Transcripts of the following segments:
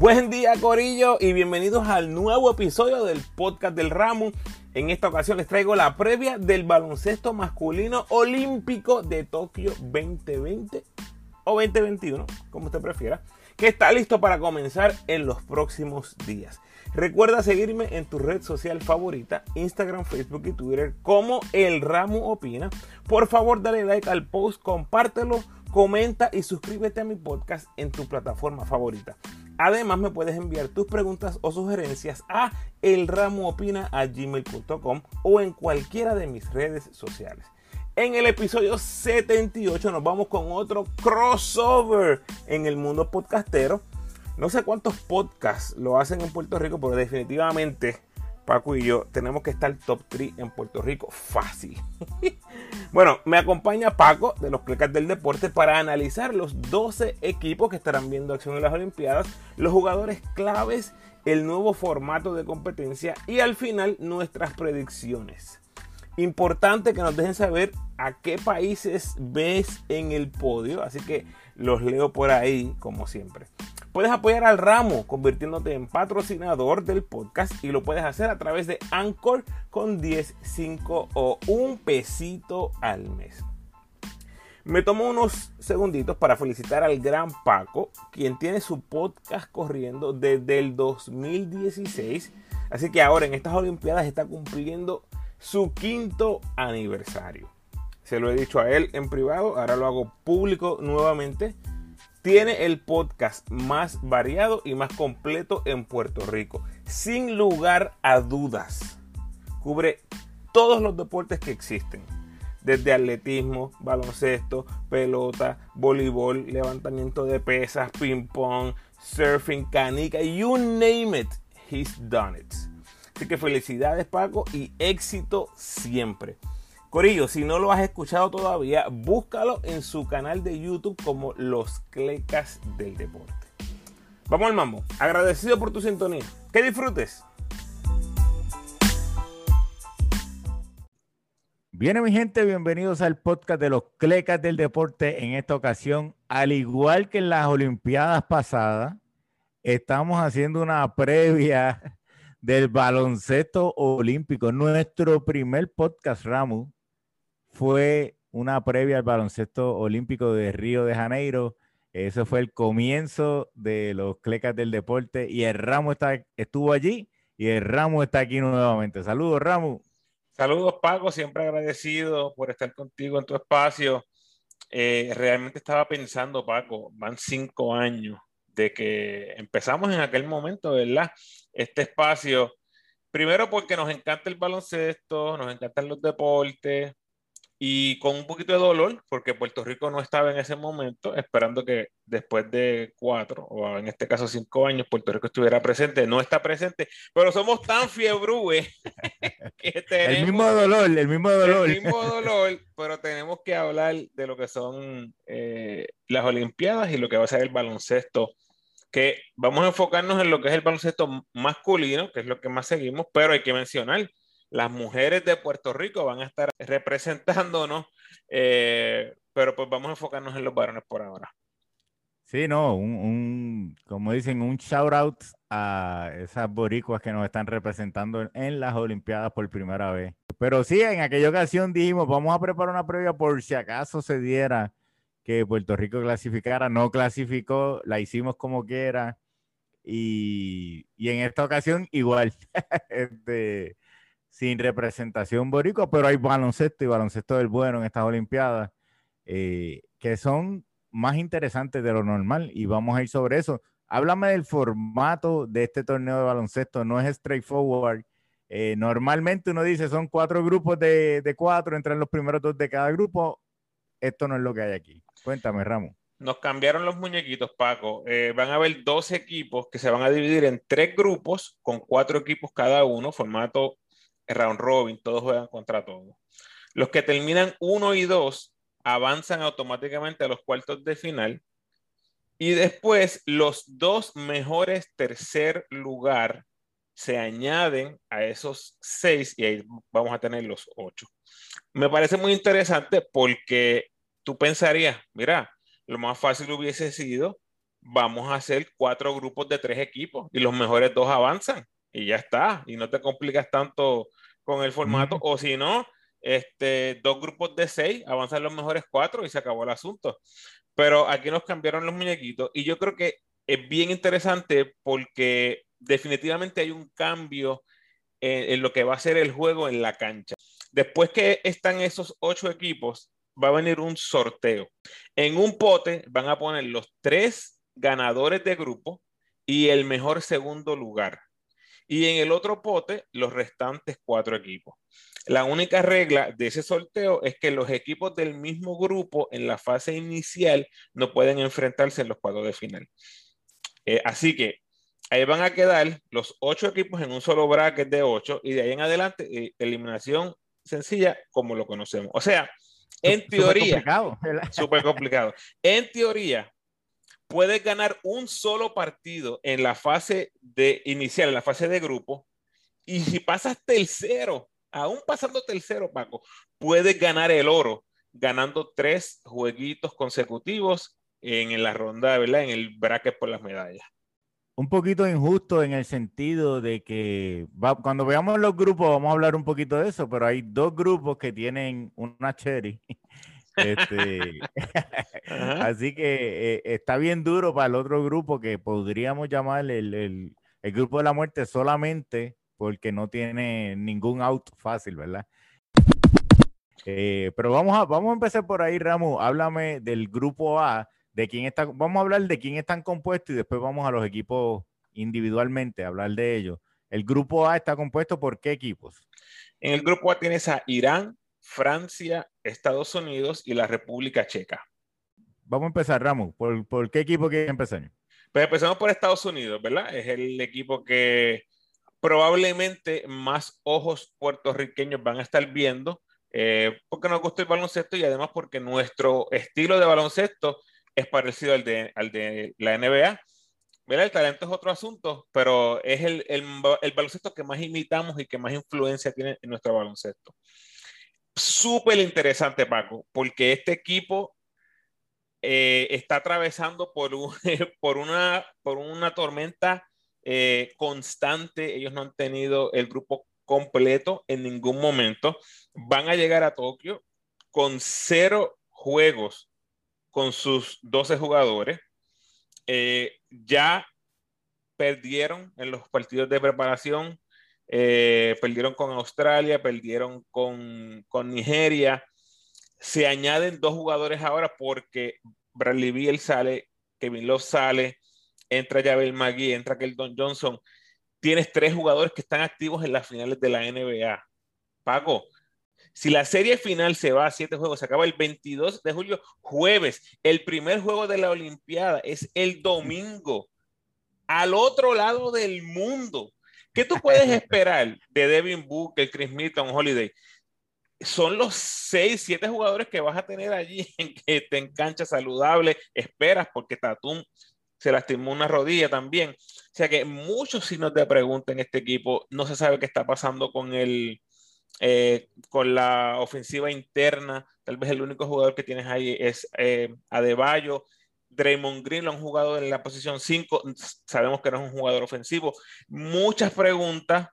Buen día Corillo y bienvenidos al nuevo episodio del podcast del Ramo. En esta ocasión les traigo la previa del baloncesto masculino olímpico de Tokio 2020 o 2021, como usted prefiera, que está listo para comenzar en los próximos días. Recuerda seguirme en tu red social favorita, Instagram, Facebook y Twitter, como El Ramo Opina. Por favor, dale like al post, compártelo, comenta y suscríbete a mi podcast en tu plataforma favorita. Además, me puedes enviar tus preguntas o sugerencias a elramoopina.gmail.com o en cualquiera de mis redes sociales. En el episodio 78 nos vamos con otro crossover en el mundo podcastero. No sé cuántos podcasts lo hacen en Puerto Rico, pero definitivamente Paco y yo tenemos que estar top 3 en Puerto Rico fácil. bueno, me acompaña Paco de los Clecas del Deporte para analizar los 12 equipos que estarán viendo acción en las Olimpiadas, los jugadores claves, el nuevo formato de competencia y al final nuestras predicciones. Importante que nos dejen saber a qué países ves en el podio, así que los leo por ahí como siempre. Puedes apoyar al ramo convirtiéndote en patrocinador del podcast y lo puedes hacer a través de Anchor con 10, 5 o un pesito al mes. Me tomo unos segunditos para felicitar al gran Paco, quien tiene su podcast corriendo desde el 2016. Así que ahora en estas Olimpiadas está cumpliendo su quinto aniversario. Se lo he dicho a él en privado, ahora lo hago público nuevamente tiene el podcast más variado y más completo en Puerto Rico. Sin lugar a dudas. Cubre todos los deportes que existen. Desde atletismo, baloncesto, pelota, voleibol, levantamiento de pesas, ping pong, surfing, canica, you name it, he's done it. Así que felicidades Paco y éxito siempre. Corillo, si no lo has escuchado todavía, búscalo en su canal de YouTube como Los Clecas del Deporte. Vamos al mambo. Agradecido por tu sintonía. Que disfrutes. Bien, mi gente, bienvenidos al podcast de los Clecas del Deporte. En esta ocasión, al igual que en las Olimpiadas pasadas, estamos haciendo una previa del baloncesto olímpico. Nuestro primer podcast, Ramu, fue una previa al baloncesto olímpico de Río de Janeiro. Eso fue el comienzo de los clecas del deporte y el Ramo está, estuvo allí y el Ramo está aquí nuevamente. Saludos, Ramo. Saludos, Paco. Siempre agradecido por estar contigo en tu espacio. Eh, realmente estaba pensando, Paco, van cinco años de que empezamos en aquel momento, ¿verdad? Este espacio. Primero porque nos encanta el baloncesto, nos encantan los deportes, y con un poquito de dolor, porque Puerto Rico no estaba en ese momento, esperando que después de cuatro, o en este caso cinco años, Puerto Rico estuviera presente. No está presente, pero somos tan fiebrúes que tenemos... El mismo dolor, el mismo dolor. El mismo dolor, pero tenemos que hablar de lo que son eh, las Olimpiadas y lo que va a ser el baloncesto que vamos a enfocarnos en lo que es el baloncesto masculino, que es lo que más seguimos, pero hay que mencionar las mujeres de Puerto Rico van a estar representándonos, eh, pero pues vamos a enfocarnos en los varones por ahora. Sí, no, un, como dicen, un shout out a esas boricuas que nos están representando en las Olimpiadas por primera vez. Pero sí, en aquella ocasión dijimos, vamos a preparar una previa por si acaso se diera que Puerto Rico clasificara. No clasificó, la hicimos como quiera. Y, y en esta ocasión igual. este, sin representación boricua, pero hay baloncesto y baloncesto del bueno en estas Olimpiadas eh, que son más interesantes de lo normal y vamos a ir sobre eso. Háblame del formato de este torneo de baloncesto, no es straightforward. Eh, normalmente uno dice son cuatro grupos de, de cuatro, entran los primeros dos de cada grupo. Esto no es lo que hay aquí. Cuéntame, Ramos. Nos cambiaron los muñequitos, Paco. Eh, van a haber dos equipos que se van a dividir en tres grupos con cuatro equipos cada uno, formato round robin, todos juegan contra todos. Los que terminan 1 y 2 avanzan automáticamente a los cuartos de final. Y después los dos mejores tercer lugar se añaden a esos seis y ahí vamos a tener los ocho. Me parece muy interesante porque tú pensarías, mira, lo más fácil hubiese sido vamos a hacer cuatro grupos de tres equipos y los mejores dos avanzan y ya está. Y no te complicas tanto con el formato. O si no, este, dos grupos de seis, avanzan los mejores cuatro y se acabó el asunto. Pero aquí nos cambiaron los muñequitos y yo creo que es bien interesante porque definitivamente hay un cambio en, lo que va a ser el juego en la cancha. Después que están esos ocho equipos, va a venir un sorteo. En un pote van a poner los tres ganadores de grupo y el mejor segundo lugar. Y en el otro pote, los restantes cuatro equipos. La única regla de ese sorteo es que los equipos del mismo grupo en la fase inicial no pueden enfrentarse en los cuadros de final. Eh, así que ahí van a quedar los ocho equipos en un solo bracket de ocho y de ahí en adelante eh, eliminación sencilla como lo conocemos. O sea, en teoría, súper complicado. En teoría, puedes ganar un solo partido en la fase de inicial, en la fase de grupo, y si pasas tercero, aún pasando tercero, Paco, puedes ganar el oro, ganando tres jueguitos consecutivos en la ronda, ¿verdad? En el bracket por las medallas. Un poquito injusto en el sentido de que cuando veamos los grupos vamos a hablar un poquito de eso, pero hay dos grupos que tienen una cherry. Este, así que eh, está bien duro para el otro grupo que podríamos llamar el, el, el grupo de la muerte solamente porque no tiene ningún out fácil, ¿verdad? Eh, pero vamos a, vamos a empezar por ahí, Ramu. Háblame del grupo A, de quién está, vamos a hablar de quién están compuestos y después vamos a los equipos individualmente, a hablar de ellos. El grupo A está compuesto por qué equipos? En el grupo A tienes a Irán, Francia, Estados Unidos y la República Checa. Vamos a empezar, Ramu. ¿Por, por qué equipo quieres empezar? Pues empezamos por Estados Unidos, ¿verdad? Es el equipo que probablemente más ojos puertorriqueños van a estar viendo, eh, porque nos gusta el baloncesto y además porque nuestro estilo de baloncesto es parecido al de, al de la NBA. El talento es otro asunto, pero es el, el, el, baloncesto que más imitamos y que más influencia tiene en nuestro baloncesto. Súper interesante, Paco, porque este equipo eh, está atravesando por, un, por, una, por una tormenta eh, constante, ellos no han tenido el grupo completo en ningún momento. Van a llegar a Tokio con cero juegos con sus 12 jugadores. Eh, ya perdieron en los partidos de preparación, eh, perdieron con Australia, perdieron con, con, Nigeria. Se añaden dos jugadores ahora porque Bradley Beal sale, Kevin Love sale, entra Javel McGee, entra Keldon Johnson. Tienes tres jugadores que están activos en las finales de la NBA. Paco, si la serie final se va a siete juegos, se acaba el 22 de julio, jueves. El primer juego de la Olimpiada es el domingo, al otro lado del mundo. ¿Qué tú puedes esperar de Devin Booker, Chris Milton, Holiday? Son los seis, siete jugadores que vas a tener allí en que te engancha saludable, esperas, porque Tatum se lastimó una rodilla también. O sea que muchos signos de pregunta en este equipo. No se sabe qué está pasando con el, eh, con la ofensiva interna. Tal vez el único jugador que tienes ahí es eh, Adebayo. Draymond Green lo han jugado en la posición 5. Sabemos que no es un jugador ofensivo. Muchas preguntas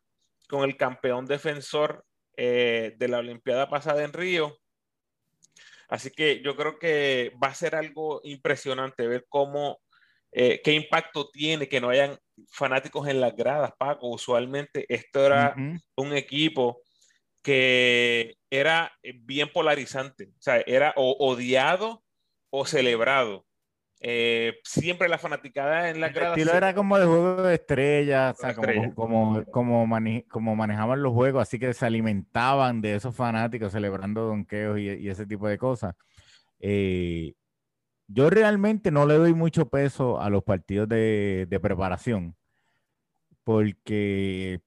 con el campeón defensor eh, de la Olimpiada pasada en Río. Así que yo creo que va a ser algo impresionante ver cómo eh, qué impacto tiene que no hayan fanáticos en las gradas, Paco. Usualmente esto era un equipo que era bien polarizante, o sea, era o odiado o celebrado. Eh, siempre la fanaticada en la grada. El estilo era como de juego de estrellas, o sea, como, como, como, como, manejaban los juegos, así que se alimentaban de esos fanáticos celebrando donkeos y, y ese tipo de cosas. Eh, yo realmente no le doy mucho peso a los partidos de, preparación, porque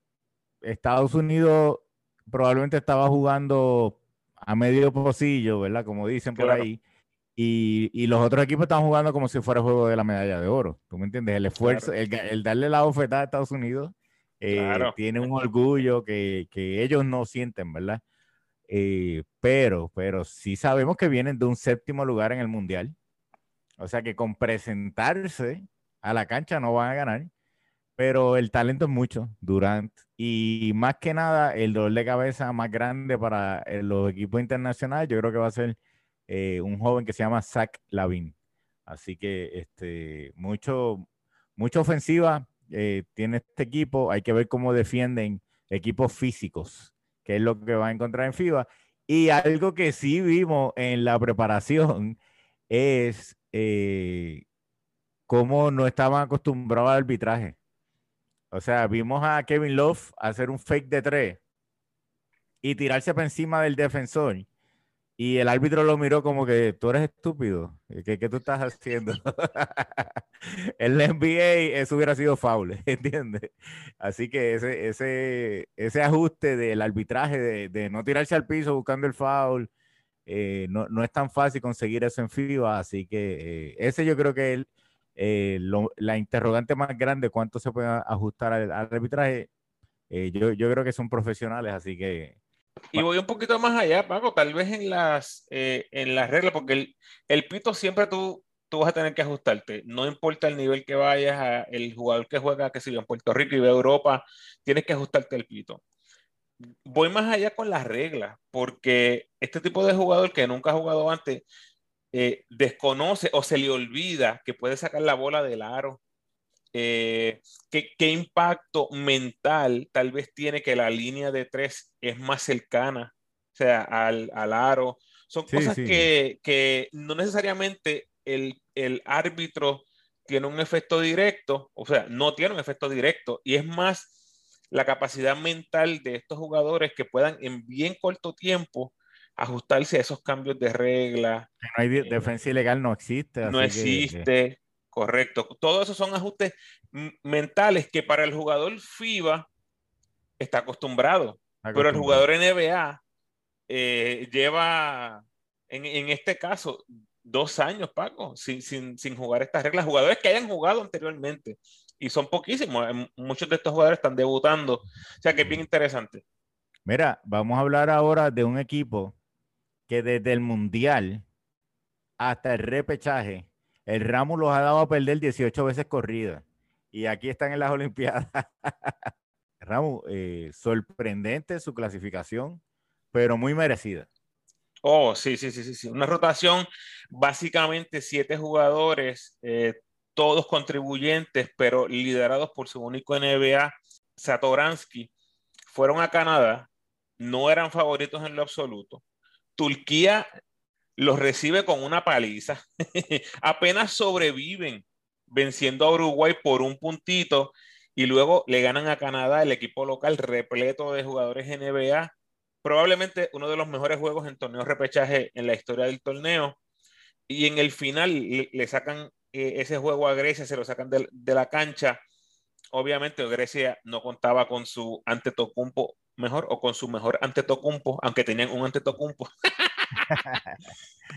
Estados Unidos probablemente estaba jugando a medio pocillo, ¿verdad? Como dicen por ahí. Y, los otros equipos estaban jugando como si fuera el juego de la medalla de oro. ¿Tú me entiendes? El esfuerzo, el, darle la bofetada a Estados Unidos eh, tiene un orgullo que, ellos no sienten, ¿verdad? Eh, pero, pero sí sabemos que vienen de un séptimo lugar en el Mundial. O sea que con presentarse a la cancha no van a ganar, pero el talento es mucho, Durant. Y más que nada, el dolor de cabeza más grande para eh, los equipos internacionales, yo creo que va a ser eh, un joven que se llama Zach Lavin. Así que este, mucho, mucha ofensiva eh, tiene este equipo. Hay que ver cómo defienden equipos físicos, que es lo que va a encontrar en FIBA. Y algo que sí vimos en la preparación es eh, cómo no estaban acostumbrados al arbitraje. O sea, vimos a Kevin Love hacer un fake de tres y tirarse por encima del defensor. Y el árbitro lo miró como que tú eres estúpido. ¿Qué, qué tú estás haciendo? en NBA eso hubiera sido foul, ¿entiendes? Así que ese, ese, ese ajuste del arbitraje, de, no tirarse al piso buscando el foul, eh, no, no, es tan fácil conseguir eso en FIBA. Así que eh, ese yo creo que es eh, la interrogante más grande, cuánto se puede ajustar al, al arbitraje. Yo, yo creo que son profesionales, así que y voy un poquito más allá, Paco, tal vez en las, eh, en las reglas, porque el, el, pito siempre tú, tú vas a tener que ajustarte. No importa el nivel que vayas, el jugador que juega, que si en Puerto Rico y ve Europa, tienes que ajustarte el pito. Voy más allá con las reglas, porque este tipo de jugador que nunca ha jugado antes, eh, desconoce o se le olvida que puede sacar la bola del aro eh, ¿qué, ¿qué, impacto mental tal vez tiene que la línea de tres es más cercana, o sea, al, al aro? Son sí, cosas sí. Que, que, no necesariamente el, el, árbitro tiene un efecto directo, o sea, no tiene un efecto directo, y es más la capacidad mental de estos jugadores que puedan en bien corto tiempo ajustarse a esos cambios de regla. No hay defensa ilegal, no existe. no existe. Que... Correcto. Todos esos son ajustes mentales que para el jugador FIBA está acostumbrado, acostumbrado. pero el jugador NBA eh, lleva, en, en, este caso, dos años, Paco, sin, sin, sin, jugar estas reglas. Jugadores que hayan jugado anteriormente y son poquísimos. Muchos de estos jugadores están debutando. O sea que es bien interesante. Mira, vamos a hablar ahora de un equipo que desde el Mundial hasta el repechaje el Ramos los ha dado a perder 18 veces corrida. Y aquí están en las Olimpiadas. Ramos, eh, sorprendente su clasificación, pero muy merecida. Oh, sí, sí, sí, sí. Una rotación, básicamente siete jugadores, eh, todos contribuyentes, pero liderados por su único NBA, Satoransky, fueron a Canadá, no eran favoritos en lo absoluto. Turquía los recibe con una paliza. Apenas sobreviven venciendo a Uruguay por un puntito y luego le ganan a Canadá, el equipo local repleto de jugadores NBA. Probablemente uno de los mejores juegos en torneo repechaje en la historia del torneo. Y en el final le, sacan eh, ese juego a Grecia, se lo sacan de, la cancha. Obviamente Grecia no contaba con su Antetokounmpo mejor o con su mejor Antetokounmpo, aunque tenían un Antetokounmpo.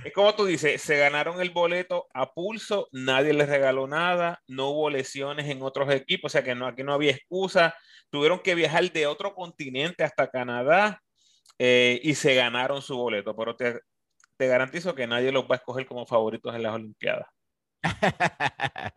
es como tú dices, se ganaron el boleto a pulso, nadie les regaló nada, no hubo lesiones en otros equipos, o sea que no, aquí no había excusa, tuvieron que viajar de otro continente hasta Canadá eh, y se ganaron su boleto, pero te, te garantizo que nadie los va a escoger como favoritos en las Olimpiadas.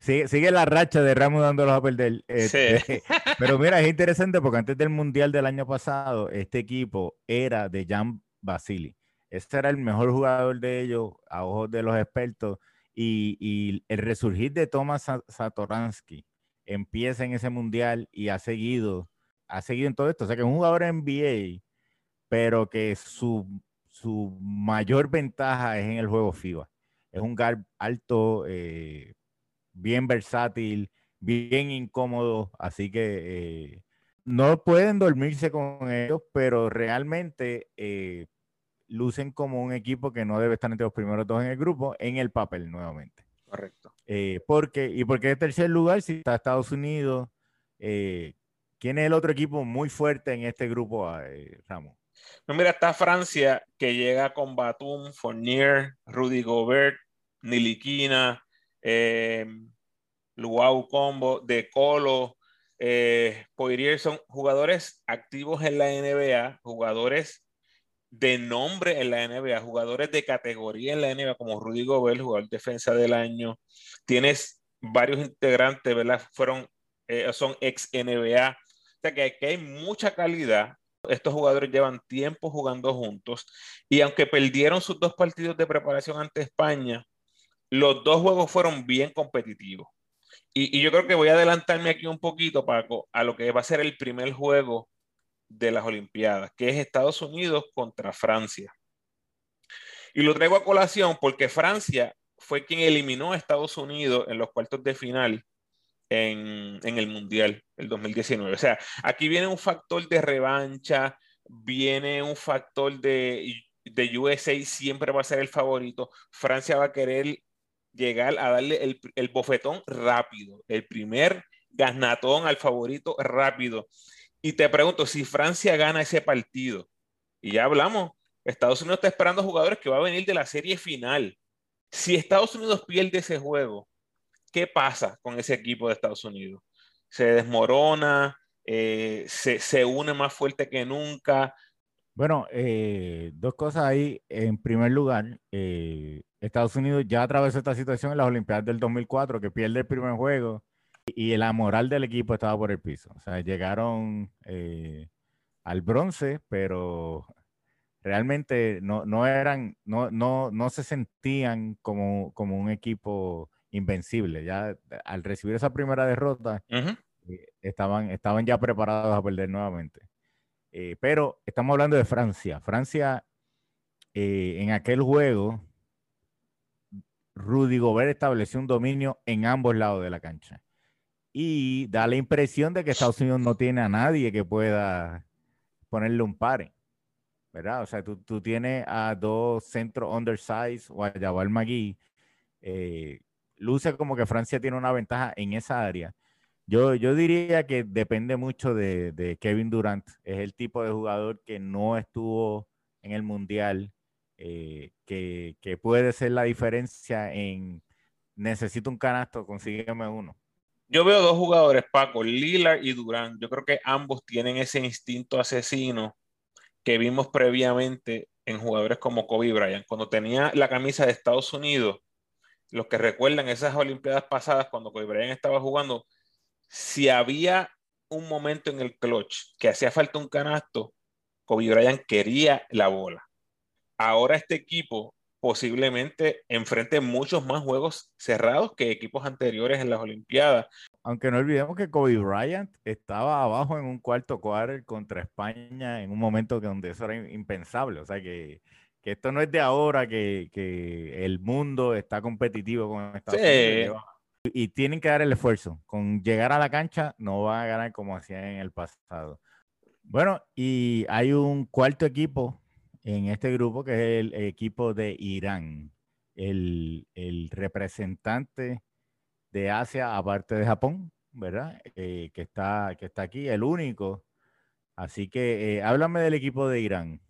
sigue, sigue, la racha de Ramos dándolos a perder. Este, sí. pero mira, es interesante porque antes del Mundial del año pasado, este equipo era de Jan Basili. Este era el mejor jugador de ellos a ojos de los expertos. Y, y el resurgir de Thomas Satoransky empieza en ese mundial y ha seguido, ha seguido en todo esto. O sea que es un jugador NBA, pero que su, su mayor ventaja es en el juego FIBA. Es un guard alto, eh, bien versátil, bien incómodo, así que eh, no pueden dormirse con ellos, pero realmente eh, lucen como un equipo que no debe estar entre los primeros dos en el grupo, en el papel nuevamente. Correcto. Eh, porque, ¿Y por qué tercer lugar si está Estados Unidos? Eh, ¿Quién es el otro equipo muy fuerte en este grupo, eh, Ramos? No, mira, está Francia, que llega con Batum, Fournier, Rudy Gobert, Niliquina, eh, Luau Combo, De Colo, eh, Poirier, son jugadores activos en la NBA, jugadores de nombre en la NBA, jugadores de categoría en la NBA, como Rudy Gobert, jugador de defensa del año. Tienes varios integrantes, ¿verdad? Fueron, eh, son ex NBA. O sea que aquí hay mucha calidad. Estos jugadores llevan tiempo jugando juntos y aunque perdieron sus dos partidos de preparación ante España, los dos juegos fueron bien competitivos. Y, y yo creo que voy a adelantarme aquí un poquito, Paco, a lo que va a ser el primer juego de las Olimpiadas, que es Estados Unidos contra Francia. Y lo traigo a colación porque Francia fue quien eliminó a Estados Unidos en los cuartos de final en, el Mundial, el 2019. O sea, aquí viene un factor de revancha, viene un factor de, de USA, siempre va a ser el favorito. Francia va a querer llegar a darle el, el bofetón rápido, el primer gasnatón al favorito rápido. Y te pregunto, si Francia gana ese partido, y ya hablamos, Estados Unidos está esperando jugadores que va a venir de la serie final. Si Estados Unidos pierde ese juego, ¿qué pasa con ese equipo de Estados Unidos? Se desmorona, eh, se, une más fuerte que nunca. Bueno, eh, dos cosas ahí. En primer lugar, eh, Estados Unidos ya atravesó esta situación en las Olimpiadas del 2004, que pierde el primer juego y la moral del equipo estaba por el piso. O sea, llegaron eh, al bronce, pero realmente no, no eran, no, no, no se sentían como, como un equipo invencible. Ya al recibir esa primera derrota, eh, estaban, estaban ya preparados a perder nuevamente. Eh, pero estamos hablando de Francia. Francia, en aquel juego, Rudy Gobert estableció un dominio en ambos lados de la cancha y da la impresión de que Estados Unidos no tiene a nadie que pueda ponerle un pare, ¿verdad? O sea, tú, tú tienes a dos centros undersized o a Jabal Magui. Eh, luce como que Francia tiene una ventaja en esa área. Yo, yo diría que depende mucho de, de, Kevin Durant. Es el tipo de jugador que no estuvo en el Mundial, eh, que, que puede ser la diferencia en necesito un canasto, consígueme uno. Yo veo dos jugadores, Paco, Lillard y Durán. Yo creo que ambos tienen ese instinto asesino que vimos previamente en jugadores como Kobe Bryant. Cuando tenía la camisa de Estados Unidos, los que recuerdan esas Olimpiadas pasadas, cuando Kobe Bryant estaba jugando, si había un momento en el clutch que hacía falta un canasto, Kobe Bryant quería la bola. Ahora este equipo posiblemente enfrente muchos más juegos cerrados que equipos anteriores en las Olimpiadas. Aunque no olvidemos que Kobe Bryant estaba abajo en un cuarto quarter contra España en un momento donde eso era impensable. O sea que, que esto no es de ahora que, que, el mundo está competitivo con Estados Unidos. Y tienen que dar el esfuerzo. Con llegar a la cancha no van a ganar como hacían en el pasado. Bueno, y hay un cuarto equipo en este grupo, que es el equipo de Irán, el, representante de Asia, aparte de Japón, ¿verdad? Eh, que, está, que está aquí, el único. Así que eh, háblame del equipo de Irán.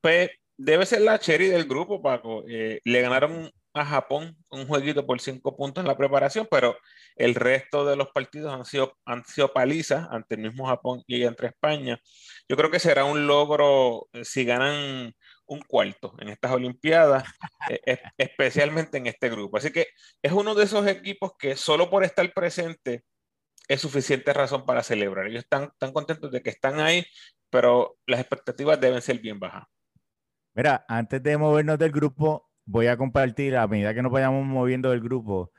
Pues debe ser la cherry del grupo, Paco. Eh, le ganaron a Japón un jueguito por cinco puntos en la preparación, pero el resto de los partidos han sido, han sido palizas ante el mismo Japón y entre España. Yo creo que será un logro eh, si ganan un cuarto en estas Olimpiadas, eh, especialmente en este grupo. Así que es uno de esos equipos que solo por estar presente es suficiente razón para celebrar. Ellos están tan contentos de que están ahí, pero las expectativas deben ser bien bajas. Mira, antes de movernos del grupo, voy a compartir a medida que nos vayamos moviendo del grupo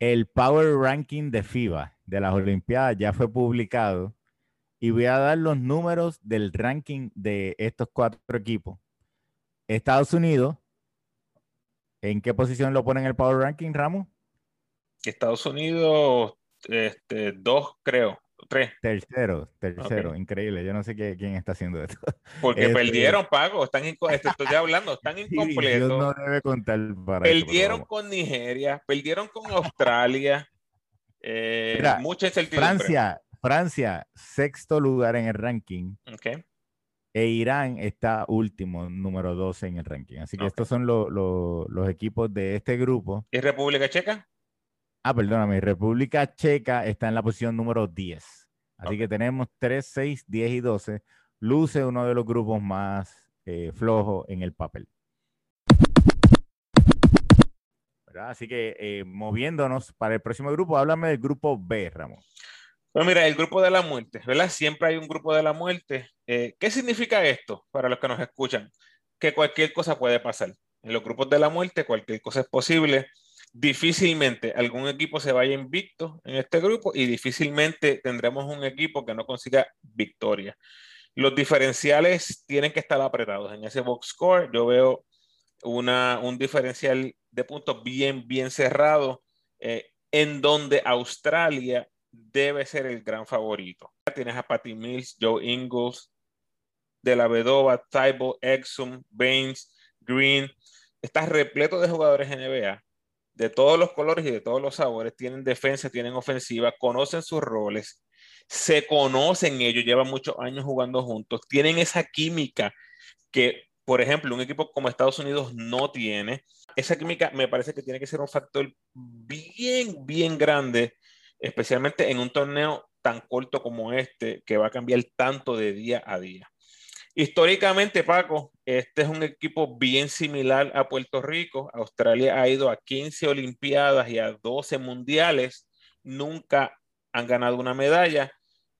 el Power Ranking de FIBA de las Olimpiadas ya fue publicado y voy a dar los números del ranking de estos cuatro equipos. Estados Unidos, ¿en qué posición lo ponen el Power Ranking, Ramos? Estados Unidos, este, dos, creo. Tres. Tercero, tercero, increíble. Yo no sé quién está haciendo esto. Porque este, perdieron, Pago. Están estoy hablando, están incompletos. no debe contar para Perdieron con Nigeria, perdieron con Australia. Eh, mucha Francia, Francia, sexto lugar en el ranking. Okay. E Irán está último, número 12 en el ranking. Así que estos son los equipos de este grupo. ¿Y República Checa? Ah, perdóname, República Checa está en la posición número 10. Así que tenemos 3, 6, 10 y 12. Luce uno de los grupos más eh, flojo en el papel. Así que eh, moviéndonos para el próximo grupo, háblame del grupo B, Ramón. Bueno, mira, el grupo de la muerte, ¿verdad? Siempre hay un grupo de la muerte. Eh, ¿Qué significa esto para los que nos escuchan? Que cualquier cosa puede pasar. En los grupos de la muerte, cualquier cosa es posible. Difícilmente algún equipo se vaya invicto en este grupo y difícilmente tendremos un equipo que no consiga victoria. Los diferenciales tienen que estar apretados. En ese box score yo veo una, un diferencial de puntos bien, bien cerrado, eh, en donde Australia debe ser el gran favorito. Tienes a Patty Mills, Joe Ingles, De La Vedova, Tybo, Exum, Baines, Green. Estás repleto de jugadores NBA de todos los colores y de todos los sabores. Tienen defensa, tienen ofensiva, conocen sus roles, se conocen ellos, llevan muchos años jugando juntos, tienen esa química que, por ejemplo, un equipo como Estados Unidos no tiene esa química me parece que tiene que ser un factor bien, bien grande, especialmente en un torneo tan corto como este, que va a cambiar tanto de día a día. Históricamente, Paco, este es un equipo bien similar a Puerto Rico. Australia ha ido a 15 Olimpiadas y a 12 Mundiales. Nunca han ganado una medalla.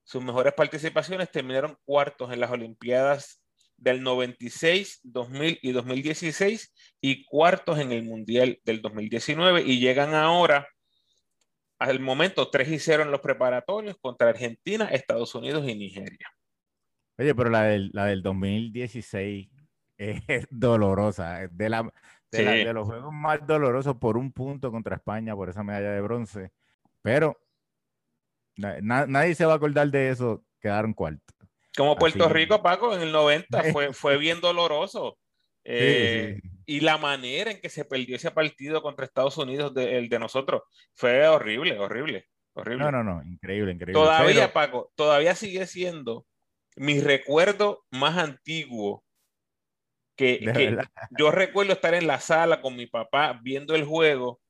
Sus mejores participaciones terminaron cuartos en las Olimpiadas del 96, 2000 y 2016 y cuartos en el Mundial del 2019 y llegan ahora al momento 3 y 0 en los preparatorios contra Argentina, Estados Unidos y Nigeria. Oye, pero la del, la del 2016 es dolorosa, de, la, de, los juegos más dolorosos por un punto contra España por esa medalla de bronce, pero nadie se va a acordar de eso, quedaron cuartos. Como Puerto Rico, Paco, en el 90 fue, fue bien doloroso. Eh, y la manera en que se perdió ese partido contra Estados Unidos, de, el de nosotros, fue horrible, horrible, horrible. No, no, no, increíble, increíble. Todavía, Paco, todavía sigue siendo mi recuerdo más antiguo. Que, que yo recuerdo estar en la sala con mi papá viendo el juego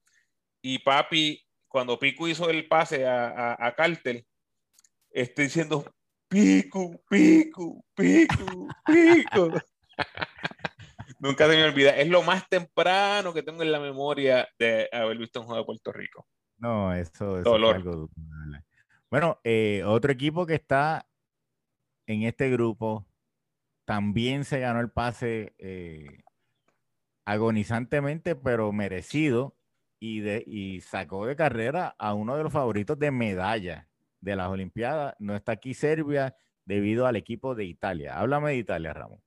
y papi, cuando Pico hizo el pase a, a, a Cartel, estoy diciendo, pico, pico, pico, pico. Nunca se me olvida. Es lo más temprano que tengo en la memoria de haber visto un juego de Puerto Rico. No, eso, es algo Bueno, eh, otro equipo que está en este grupo también se ganó el pase eh, agonizantemente, pero merecido, y, de, y sacó de carrera a uno de los favoritos de medalla de las Olimpiadas. No está aquí Serbia debido al equipo de Italia. Háblame de Italia, Ramón.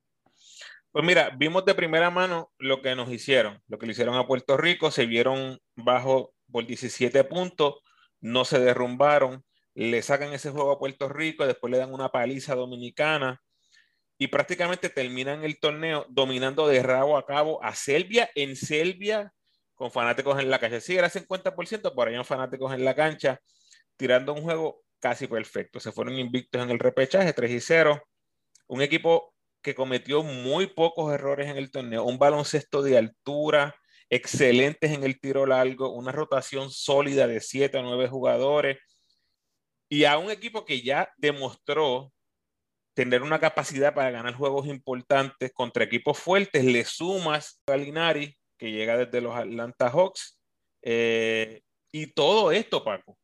Pues mira, vimos de primera mano lo que nos hicieron, lo que le hicieron a Puerto Rico, se vieron bajo por 17 puntos, no se derrumbaron, le sacan ese juego a Puerto Rico, después le dan una paliza dominicana y prácticamente terminan el torneo dominando de rabo a cabo a Serbia en Serbia con fanáticos en la cancha. Sí, era 50%, por ahí fanáticos en la cancha, tirando un juego casi perfecto. Se fueron invictos en el repechaje, 3 y 0. Un equipo que cometió muy pocos errores en el torneo, un baloncesto de altura, excelentes en el tiro largo, una rotación sólida de 7 a 9 jugadores y a un equipo que ya demostró tener una capacidad para ganar juegos importantes contra equipos fuertes, le sumas a Linari, que llega desde los Atlanta Hawks, eh, y todo esto, Paco,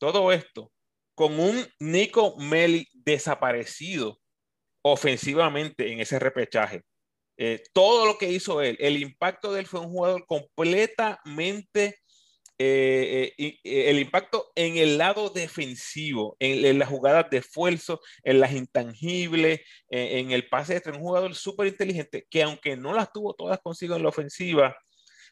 todo esto con un Nico Meli desaparecido ofensivamente en ese repechaje. Eh, todo lo que hizo él, el impacto de él fue un jugador completamente, eh, eh, el impacto en el lado defensivo, en, las jugadas de esfuerzo, en las intangibles, en el pase de un jugador súper inteligente que aunque no las tuvo todas consigo en la ofensiva,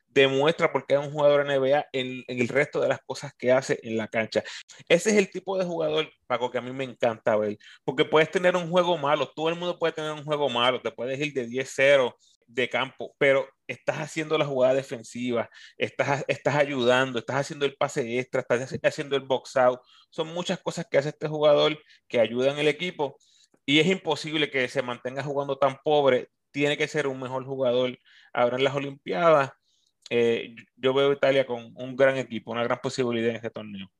demuestra porque es un jugador NBA en, el resto de las cosas que hace en la cancha. Ese es el tipo de jugador, Paco, que a mí me encanta ver, porque puedes tener un juego malo, todo el mundo puede tener un juego malo, te puedes ir de 10-0 de campo, pero estás haciendo la jugada defensiva, estás, estás ayudando, estás haciendo el pase extra, estás haciendo el box out. Son muchas cosas que hace este jugador que ayudan al equipo y es imposible que se mantenga jugando tan pobre. Tiene que ser un mejor jugador ahora en las Olimpiadas eh, yo veo Italia con un gran equipo, una gran posibilidad en este torneo.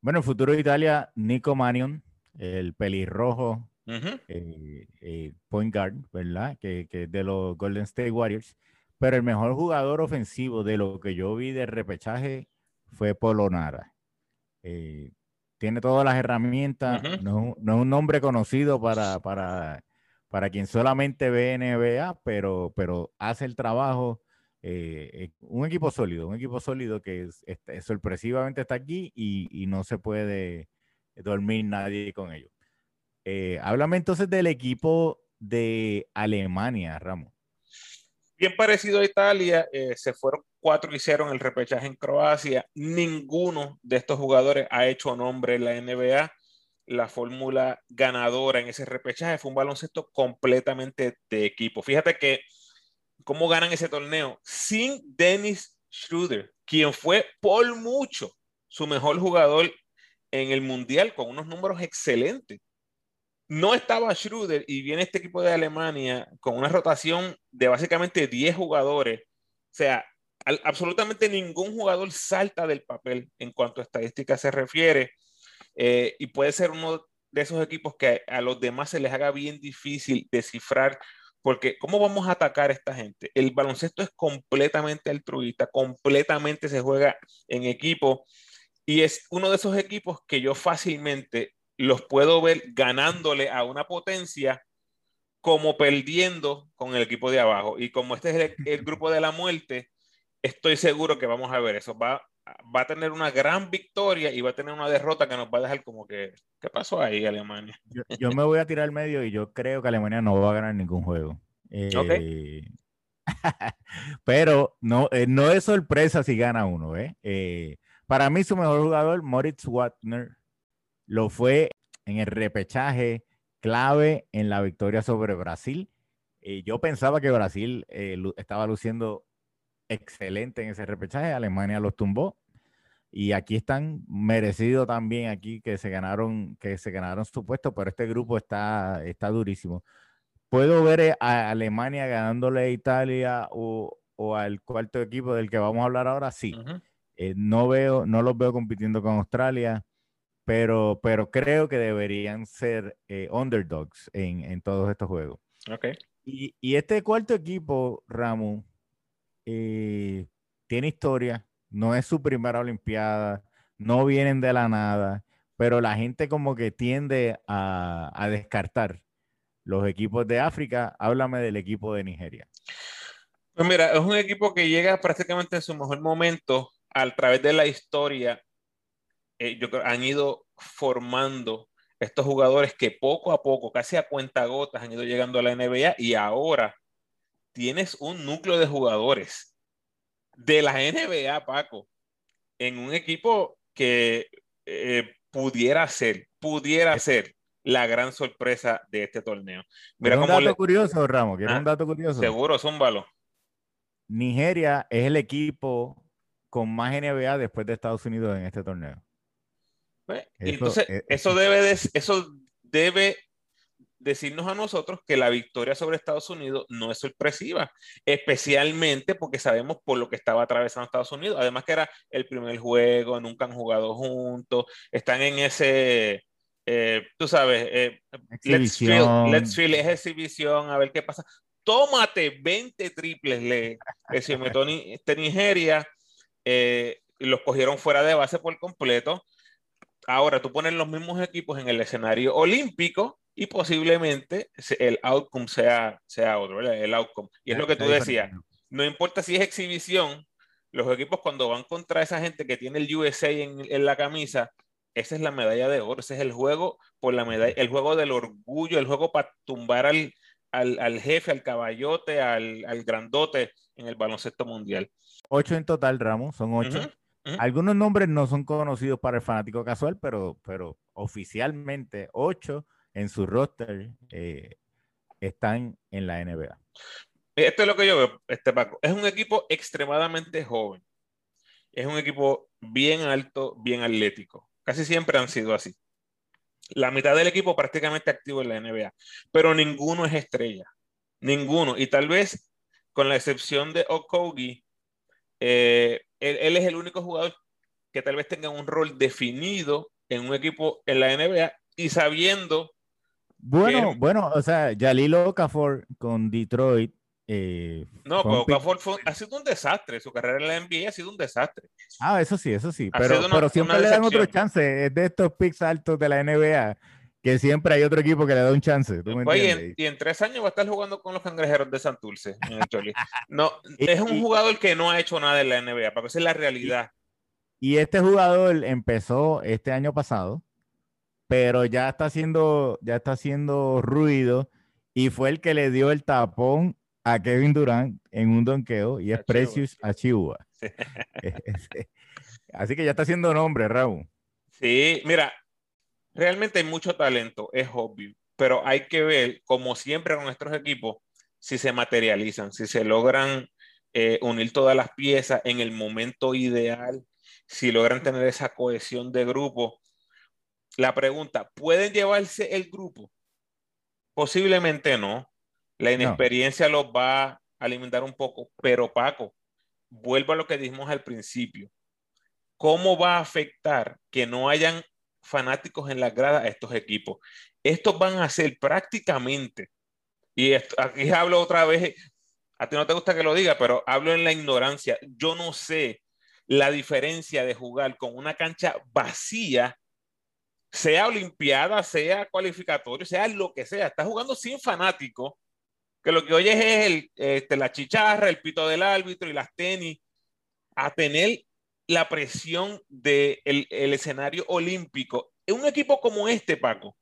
Bueno, el futuro de Italia, Nico Manion, el pelirrojo point guard, ¿verdad? Que, que es de los Golden State Warriors. Pero el mejor jugador ofensivo de lo que yo vi de repechaje fue Polonara. Eh, tiene todas las herramientas, no, es un nombre conocido para, para, para, quien solamente ve NBA, pero, pero hace el trabajo. Eh, un equipo sólido, un equipo sólido que sorpresivamente está aquí y, no se puede dormir nadie con ellos. Eh, háblame entonces del equipo de Alemania, Ramos. Bien parecido a Italia, eh, se fueron 4 y 0 en el repechaje en Croacia. Ninguno de estos jugadores ha hecho nombre en la NBA. La fórmula ganadora en ese repechaje fue un baloncesto completamente de equipo. Fíjate que cómo ganan ese torneo sin Dennis Schroeder, quien fue por mucho su mejor jugador en el mundial con unos números excelentes no estaba Schroeder y viene este equipo de Alemania con una rotación de básicamente 10 jugadores. O sea, absolutamente ningún jugador salta del papel en cuanto a estadística se refiere. Eh, y puede ser uno de esos equipos que a los demás se les haga bien difícil descifrar, porque ¿cómo vamos a atacar a esta gente? El baloncesto es completamente altruista, completamente se juega en equipo y es uno de esos equipos que yo fácilmente los puedo ver ganándole a una potencia como perdiendo con el equipo de abajo. Y como este es el, grupo de la muerte, estoy seguro que vamos a ver eso. Va, va a tener una gran victoria y va a tener una derrota que nos va a dejar como que, ¿qué pasó ahí, Alemania? Yo, me voy a tirar al medio y yo creo que Alemania no va a ganar ningún juego. Eh, pero no, eh, no es sorpresa si gana uno. ¿eh? ¿eh? para mí su mejor jugador, Moritz Wagner, lo fue en el repechaje clave en la victoria sobre Brasil. Eh, yo pensaba que Brasil eh, estaba luciendo excelente en ese repechaje, Alemania los tumbó y aquí están merecidos también aquí que se ganaron que se ganaron su puesto, pero este grupo está está durísimo. Puedo ver eh, a Alemania ganándole a Italia o, al cuarto equipo del que vamos a hablar ahora, sí. no veo, no los veo compitiendo con Australia pero, pero creo que deberían ser eh, underdogs en, en, todos estos juegos. Okay. Y, y este cuarto equipo, Ramu, eh, tiene historia, no es su primera Olimpiada, no vienen de la nada, pero la gente como que tiende a, a descartar los equipos de África. Háblame del equipo de Nigeria. Pues mira, es un equipo que llega prácticamente en su mejor momento a través de la historia eh, yo creo, han ido formando estos jugadores que poco a poco, casi a cuentagotas, han ido llegando a la NBA y ahora tienes un núcleo de jugadores de la NBA, Paco, en un equipo que eh, pudiera ser, pudiera ser la gran sorpresa de este torneo. Mira un dato curioso, Ramos, un ah, dato curioso. Seguro, zúmbalo. Nigeria es el equipo con más NBA después de Estados Unidos en este torneo. Pues, entonces, eh, eso, debe eso debe decirnos a nosotros que la victoria sobre Estados Unidos no es sorpresiva, especialmente porque sabemos por lo que estaba atravesando Estados Unidos. Además que era el primer juego, nunca han jugado juntos, están en ese, eh, tú sabes, eh, let's, feel, let's feel, es exhibición, a ver qué pasa. Tómate 20 triples, le, este Nigeria, los cogieron fuera de base por completo Ahora tú pones los mismos equipos en el escenario olímpico y posiblemente el outcome sea, sea otro, ¿verdad? El outcome. Y es lo que tú decías, no importa si es exhibición, los equipos cuando van contra esa gente que tiene el USA en, la camisa, esa es la medalla de oro, ese es el juego por la medalla, el juego del orgullo, el juego para tumbar al, al, jefe, al caballote, al, grandote en el baloncesto mundial. Ocho en total, Ramos, son ocho. Algunos nombres no son conocidos para el fanático casual, pero, pero oficialmente ocho en su roster eh, están en la NBA. Esto es lo que yo veo, este Paco. Es un equipo extremadamente joven. Es un equipo bien alto, bien atlético. Casi siempre han sido así. La mitad del equipo prácticamente activo en la NBA, pero ninguno es estrella. Ninguno. Y tal vez, con la excepción de Okogi, eh, él, es el único jugador que tal vez tenga un rol definido en un equipo en la NBA y sabiendo Bueno, bueno, o sea, Jalil Okafor con Detroit. Eh, no, pero Okafor ha sido un desastre. Su carrera en la NBA ha sido un desastre. Ah, eso sí, eso sí. pero, pero siempre le dan otro chance. Es de estos picks altos de la NBA que siempre hay otro equipo que le da un chance. y, en, tres años va a estar jugando con los cangrejeros de Santurce No, es un jugador que no ha hecho nada en la NBA, para que esa es la realidad. Y, este jugador empezó este año pasado, pero ya está haciendo, ya está haciendo ruido y fue el que le dio el tapón a Kevin Durant en un donqueo y es Precious a Chihuahua. Así que ya está haciendo nombre, Raúl. Sí, mira, realmente hay mucho talento, es obvio, pero hay que ver, como siempre con nuestros equipos, si se materializan, si se logran eh, unir todas las piezas en el momento ideal, si logran tener esa cohesión de grupo. La pregunta, ¿pueden llevarse el grupo? Posiblemente no. La inexperiencia los va a alimentar un poco, pero Paco, vuelvo a lo que dijimos al principio. ¿Cómo va a afectar que no hayan fanáticos en la grada a estos equipos. Estos van a ser prácticamente, y aquí hablo otra vez, a ti no te gusta que lo diga, pero hablo en la ignorancia. Yo no sé la diferencia de jugar con una cancha vacía, sea olimpiada, sea cualificatorio, sea lo que sea. Estás jugando sin fanáticos, que lo que oyes es el, este, la chicharra, el pito del árbitro y las tenis, a tener la presión del el escenario olímpico. Un equipo como este, Paco,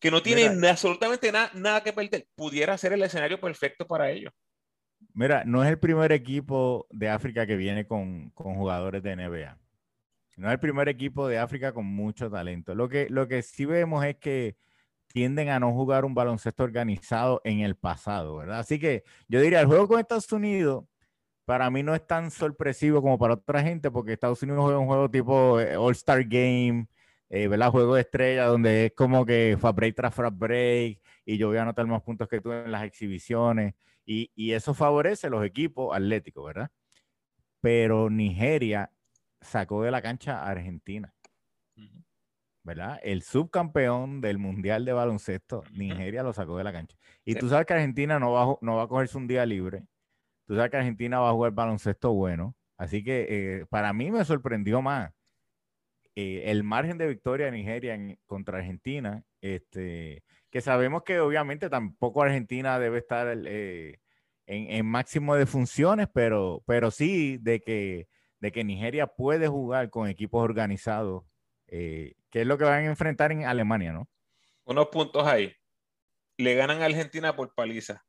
que no tiene absolutamente nada, nada que perder, pudiera ser el escenario perfecto para ellos. Mira, no es el primer equipo de África que viene con, jugadores de NBA. No es el primer equipo de África con mucho talento. Lo que, lo que sí vemos es que tienden a no jugar un baloncesto organizado en el pasado, ¿verdad? Así que yo diría, el juego con Estados Unidos para mí no es tan sorpresivo como para otra gente, porque Estados Unidos juega un juego tipo eh, All-Star Game, eh, ¿verdad? Juego de estrella, donde es como que fast break tras fast break, y yo voy a anotar más puntos que tú en las exhibiciones, y, y eso favorece los equipos atléticos, ¿verdad? Pero Nigeria sacó de la cancha a Argentina. ¿verdad? El subcampeón del Mundial de Baloncesto, Nigeria lo sacó de la cancha. Y tú sabes que Argentina no va, no va a cogerse un día libre Tú sabes que Argentina va a jugar baloncesto bueno. Así que eh, para mí me sorprendió más eh, el margen de victoria de Nigeria contra Argentina. Este, que sabemos que obviamente tampoco Argentina debe estar eh, en, máximo de funciones, pero, pero sí de que, de que Nigeria puede jugar con equipos organizados, que es lo que van a enfrentar en Alemania, ¿no? Unos puntos ahí. Le ganan a Argentina por paliza.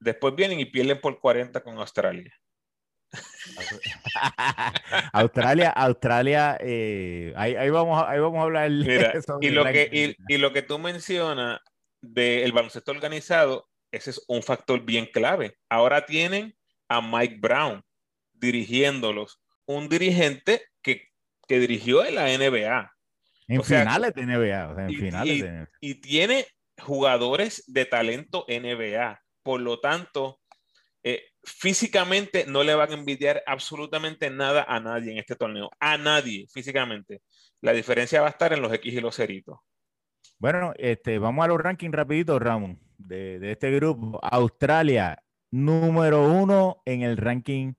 Después vienen y pierden por 40 con Australia. Australia, Australia, eh, ahí, vamos, ahí vamos a hablar. y, lo que, y, lo que tú mencionas del baloncesto organizado, ese es un factor bien clave. Ahora tienen a Mike Brown dirigiéndolos, un dirigente que, dirigió en la NBA. En finales de NBA, en finales de NBA. Y tiene jugadores de talento NBA. Por lo tanto, eh, físicamente no le van a envidiar absolutamente nada a nadie en este torneo. A nadie, físicamente. La diferencia va a estar en los X y los ceritos. Bueno, este, vamos a los rankings rapidito, Ramón, de, este grupo. Australia, número uno en el ranking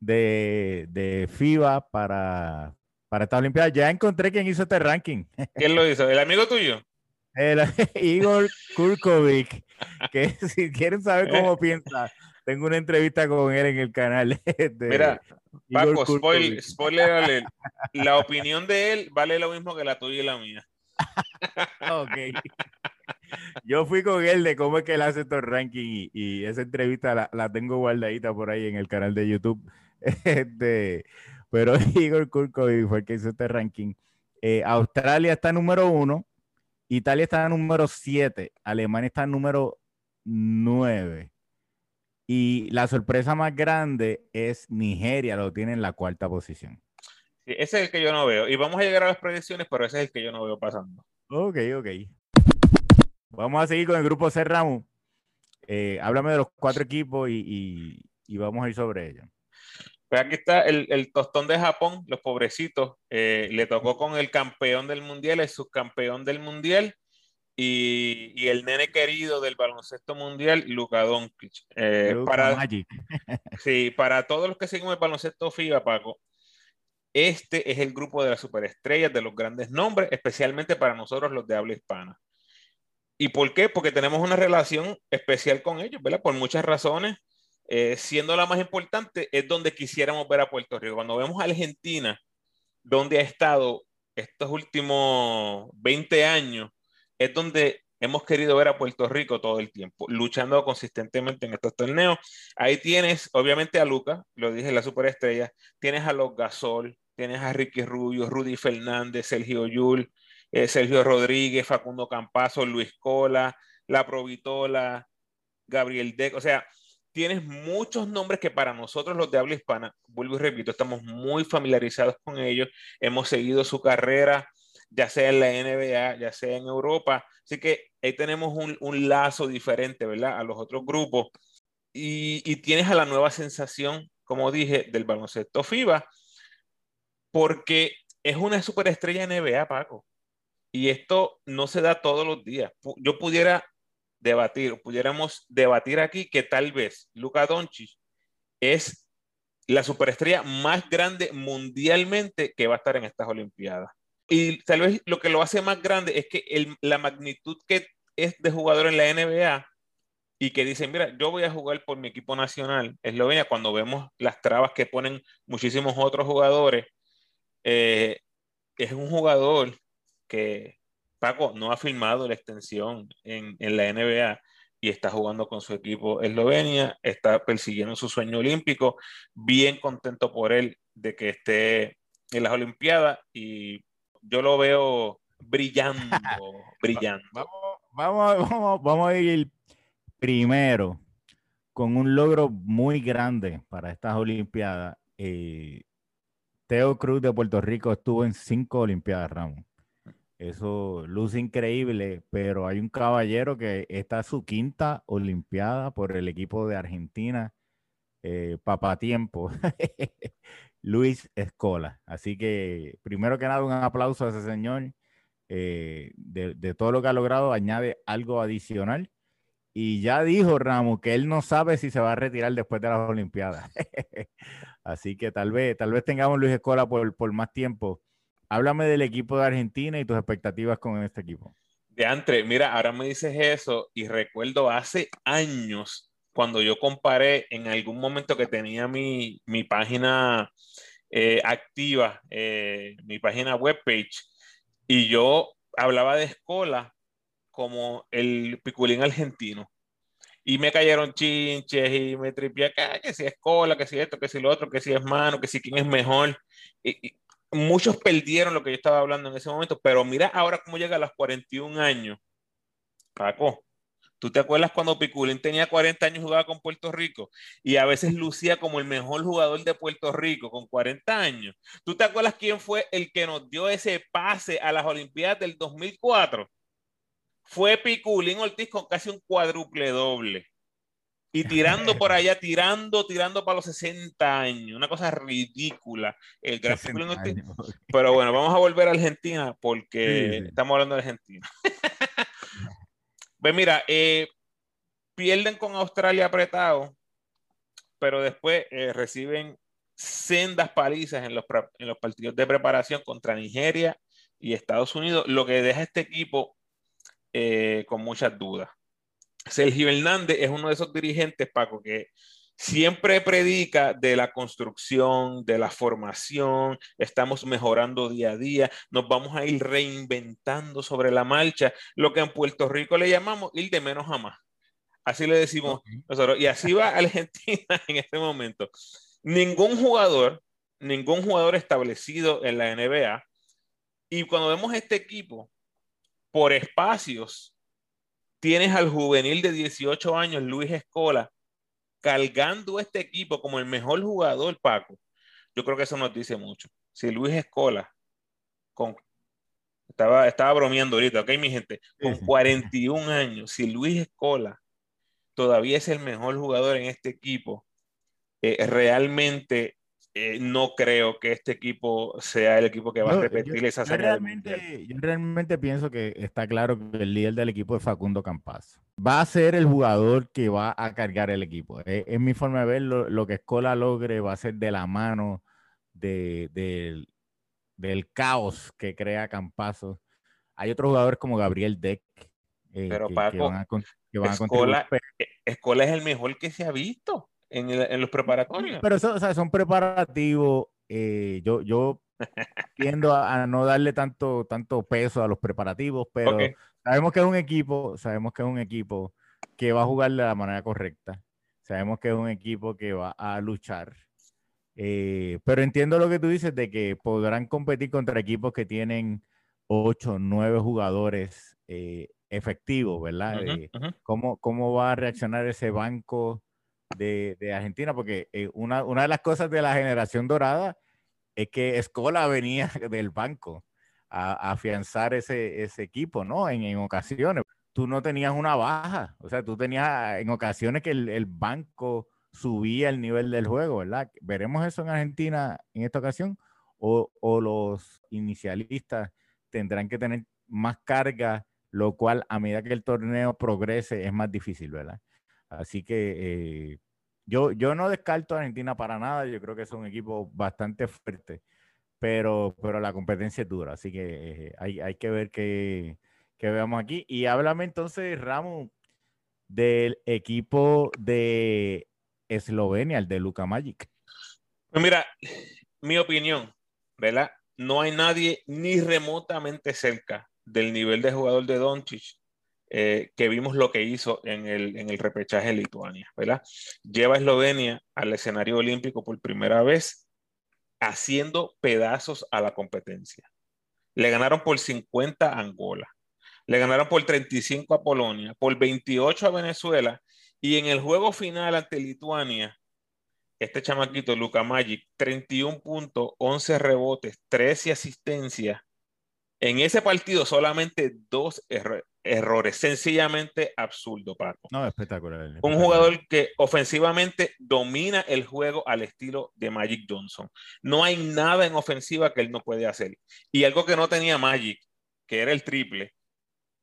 de, FIBA para, para esta Olimpiada. Ya encontré quién hizo este ranking. ¿Quién lo hizo? ¿El amigo tuyo? Igor Kurkovic, que si quieren saber cómo piensa, tengo una entrevista con él en el canal. De Mira, Paco, spoiler, la opinión de él vale lo mismo que la tuya y la mía. ok. Yo fui con él de cómo es que él hace estos rankings y, esa entrevista la, tengo guardadita por ahí en el canal de YouTube. Este, pero Igor Kurkovic fue el que hizo este ranking. Eh, Australia está número uno, Italia está en número 7, Alemania está en número 9. Y la sorpresa más grande es Nigeria, lo tiene en la cuarta posición. ese es el que yo no veo. Y vamos a llegar a las predicciones, pero ese es el que yo no veo pasando. Ok, ok. Vamos a seguir con el grupo C, eh, háblame de los cuatro equipos y, vamos a ir sobre ellos. Pues aquí está el, tostón de Japón, los pobrecitos. Eh, le tocó con el campeón del mundial, el subcampeón del mundial. y, el nene querido del baloncesto mundial, Luka Doncic. Eh, para, Magic. sí, para todos los que siguen el baloncesto FIBA, Paco, este es el grupo de las superestrellas, de los grandes nombres, especialmente para nosotros los de habla hispana. ¿Y por qué? Porque tenemos una relación especial con ellos, ¿verdad? Por muchas razones. Eh, siendo la más importante, es donde quisiéramos ver a Puerto Rico. Cuando vemos a Argentina, donde ha estado estos últimos 20 años, es donde hemos querido ver a Puerto Rico todo el tiempo, luchando consistentemente en estos torneos. Ahí tienes, obviamente, a Lucas, lo dije, la superestrella, tienes a los Gasol, tienes a Ricky Rubio, Rudy Fernández, Sergio Yul, eh, Sergio Rodríguez, Facundo Campazo, Luis Cola, La Provitola, Gabriel Deck, o sea, tienes muchos nombres que para nosotros los de habla hispana, vuelvo y repito, estamos muy familiarizados con ellos, hemos seguido su carrera, ya sea en la NBA, ya sea en Europa, así que ahí tenemos un, lazo diferente, ¿verdad? A los otros grupos. Y, y, tienes a la nueva sensación, como dije, del baloncesto FIBA, porque es una superestrella NBA, Paco. Y esto no se da todos los días. Yo pudiera debatir, pudiéramos debatir aquí que tal vez Luka Doncic es la superestrella más grande mundialmente que va a estar en estas Olimpiadas. Y tal vez lo que lo hace más grande es que la magnitud que es de jugador en la NBA y que dicen, mira, yo voy a jugar por mi equipo nacional, Eslovenia, cuando vemos las trabas que ponen muchísimos otros jugadores, eh, es un jugador que Paco no ha firmado la extensión en, la NBA y está jugando con su equipo Eslovenia, está persiguiendo su sueño olímpico, bien contento por él de que esté en las Olimpiadas y yo lo veo brillando, brillando. Vamos, vamos, vamos, a ir primero con un logro muy grande para estas Olimpiadas. Eh, Teo Cruz de Puerto Rico estuvo en cinco Olimpiadas, Ramos. Eso luce increíble, pero hay un caballero que está su quinta Olimpiada por el equipo de Argentina, eh, Papatiempo, Luis Escola. Así que, primero que nada, un aplauso a ese señor. Eh, de, todo lo que ha logrado, añade algo adicional. Y ya dijo Ramos que él no sabe si se va a retirar después de las Olimpiadas. Así que tal vez, tal vez tengamos Luis Escola por, por más tiempo Háblame del equipo de Argentina y tus expectativas con este equipo. De Andre, mira, ahora me dices eso y recuerdo hace años cuando yo comparé en algún momento que tenía mi, página eh, activa, eh, mi página webpage, y yo hablaba de Escola como el piculín argentino. Y me cayeron chinches y me tripié acá, que si es Escola, que si esto, que si lo otro, que si es mano, que si quién es mejor. y, muchos perdieron lo que yo estaba hablando en ese momento, pero mira ahora cómo llega a los 41 años. Paco, ¿tú te acuerdas cuando Piculín tenía 40 años jugaba con Puerto Rico? Y a veces lucía como el mejor jugador de Puerto Rico con 40 años. ¿Tú te acuerdas quién fue el que nos dio ese pase a las Olimpiadas del 2004? Fue Piculín Ortiz con casi un cuádruple doble y tirando por allá, tirando, tirando para los 60 años, una cosa ridícula. El gráfico Pero bueno, vamos a volver a Argentina porque estamos hablando de Argentina. pues mira, eh, pierden con Australia apretado, pero después eh, reciben sendas palizas en los, en los partidos de preparación contra Nigeria y Estados Unidos, lo que deja a este equipo eh, con muchas dudas. Sergio Hernández es uno de esos dirigentes, Paco, que siempre predica de la construcción, de la formación, estamos mejorando día a día, nos vamos a ir reinventando sobre la marcha, lo que en Puerto Rico le llamamos ir de menos a más. Así le decimos nosotros. Y así va Argentina en este momento. Ningún jugador, ningún jugador establecido en la NBA. Y cuando vemos este equipo, por espacios, tienes al juvenil de 18 años, Luis Escola, cargando este equipo como el mejor jugador, Paco. Yo creo que eso nos dice mucho. Si Luis Escola, con, estaba, estaba bromeando ahorita, ok, mi gente, con 41 años, si Luis Escola todavía es el mejor jugador en este equipo, eh, realmente eh, no creo que este equipo sea el equipo que va a repetir esa yo realmente, yo realmente pienso que está claro que el líder del equipo es Facundo Campas. Va a ser el jugador que va a cargar el equipo. Es, mi forma de ver lo, que Escola logre va a ser de la mano de, del caos que crea Campazo. Hay otros jugadores como Gabriel Deck. Eh, Pero Paco, que van a, Escola, Escola es el mejor que se ha visto en, los preparatorios. Pero eso, o sea, son preparativos. Eh, yo, yo tiendo a, no darle tanto, tanto peso a los preparativos, pero sabemos que es un equipo, sabemos que es un equipo que va a jugar de la manera correcta. Sabemos que es un equipo que va a luchar. Eh, pero entiendo lo que tú dices de que podrán competir contra equipos que tienen 8, 9 jugadores eh, efectivos, ¿verdad? ¿cómo, ¿Cómo va a reaccionar ese banco de, Argentina, porque eh, una, una, de las cosas de la generación dorada es que Escola venía del banco a, afianzar ese, ese, equipo, ¿no? En, en, ocasiones. Tú no tenías una baja, o sea, tú tenías en ocasiones que el, el banco subía el nivel del juego, ¿verdad? ¿Veremos eso en Argentina en esta ocasión? O, o, los inicialistas tendrán que tener más carga, lo cual a medida que el torneo progrese es más difícil, ¿verdad? Así que eh, yo, yo no descarto a Argentina para nada. Yo creo que es un equipo bastante fuerte, pero, pero la competencia es dura. Así que eh, hay, hay, que ver qué, veamos aquí. Y háblame entonces, Ramos, del equipo de Eslovenia, el de Luka Magic. Pues mira, mi opinión, ¿verdad? No hay nadie ni remotamente cerca del nivel de jugador de Doncic eh, que vimos lo que hizo en el, en el repechaje de Lituania, ¿verdad? Lleva a Eslovenia al escenario olímpico por primera vez, haciendo pedazos a la competencia. Le ganaron por 50 a Angola, le ganaron por 35 a Polonia, por 28 a Venezuela, y en el juego final ante Lituania, este chamaquito, Luka Magic, 31 puntos, 11 rebotes, 13 asistencias. En ese partido solamente dos errores errores, sencillamente absurdo, Paco. No, espectacular, Un jugador que ofensivamente domina el juego al estilo de Magic Johnson. No hay nada en ofensiva que él no puede hacer. Y algo que no tenía Magic, que era el triple,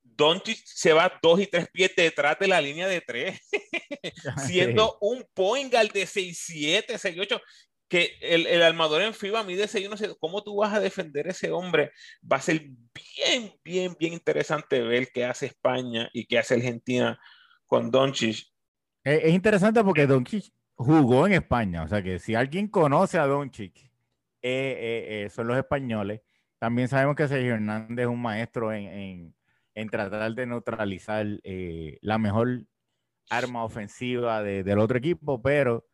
Doncic se va dos y tres pies detrás de la línea de tres, siendo un point guard de 6'7, 6'8 que el, el, armador en FIBA mide ese, yo no sé cómo tú vas a defender ese hombre. Va a ser bien, bien, bien interesante ver qué hace España y qué hace Argentina con Doncic. Es, interesante porque Doncic jugó en España, o sea que si alguien conoce a Doncic, eh, eh, eh, son los españoles. También sabemos que Sergio Hernández es un maestro en, en, en tratar de neutralizar la mejor arma ofensiva de, del otro equipo, pero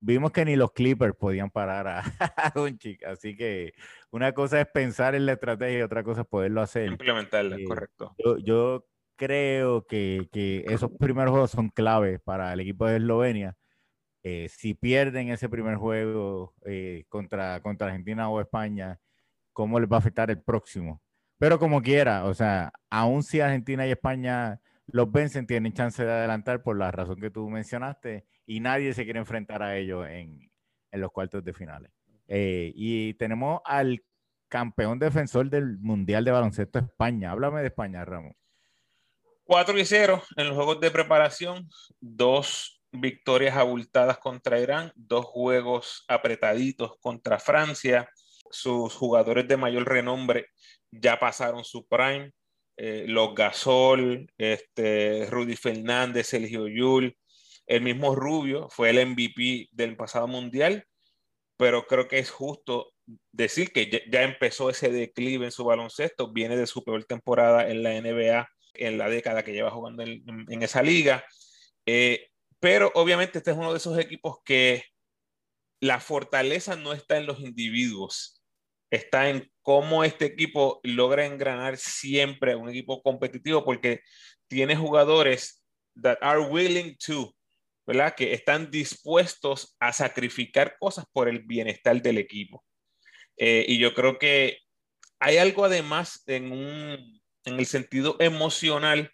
vimos que ni los Clippers podían parar a, Doncic, así que una cosa es pensar en la estrategia y otra cosa es poderlo hacer. Implementarla, eh, correcto. Yo, creo que, esos primeros juegos son claves para el equipo de Eslovenia. Eh, si pierden ese primer juego eh, contra, contra Argentina o España, ¿cómo les va a afectar el próximo? Pero como quiera, o sea, aún si Argentina y España los vencen, tienen chance de adelantar por la razón que tú mencionaste y nadie se quiere enfrentar a ellos en, en los cuartos de finales. Eh, y tenemos al campeón defensor del Mundial de Baloncesto España. Háblame de España, Ramón. 4 y 0 en los juegos de preparación, dos victorias abultadas contra Irán, dos juegos apretaditos contra Francia. Sus jugadores de mayor renombre ya pasaron su prime. Eh, los Gasol, este, Rudy Fernández, Sergio Yul, el mismo Rubio fue el MVP del pasado mundial, pero creo que es justo decir que ya, empezó ese declive en su baloncesto, viene de su peor temporada en la NBA en la década que lleva jugando en, esa liga. Eh, pero obviamente este es uno de esos equipos que la fortaleza no está en los individuos, está en cómo este equipo logra engranar siempre un equipo competitivo porque tiene jugadores that are willing to ¿verdad? Que están dispuestos a sacrificar cosas por el bienestar del equipo. Eh, y yo creo que hay algo además en, un, en el sentido emocional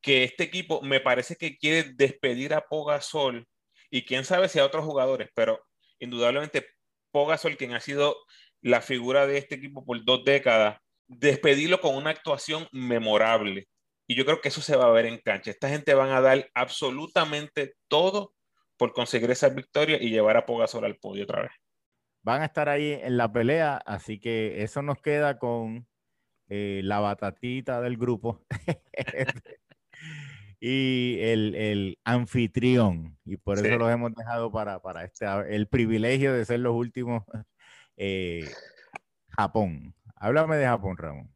que este equipo me parece que quiere despedir a Pogasol y quién sabe si a otros jugadores, pero indudablemente Pogasol, quien ha sido la figura de este equipo por dos décadas, despedirlo con una actuación memorable. Y yo creo que eso se va a ver en cancha. Esta gente van a dar absolutamente todo por conseguir esa victoria y llevar a Pogasol al podio otra vez. Van a estar ahí en la pelea, así que eso nos queda con eh, la batatita del grupo y el, anfitrión. Y por eso los hemos dejado para, para este, el privilegio de ser los últimos, eh, Japón. Háblame de Japón, Ramón.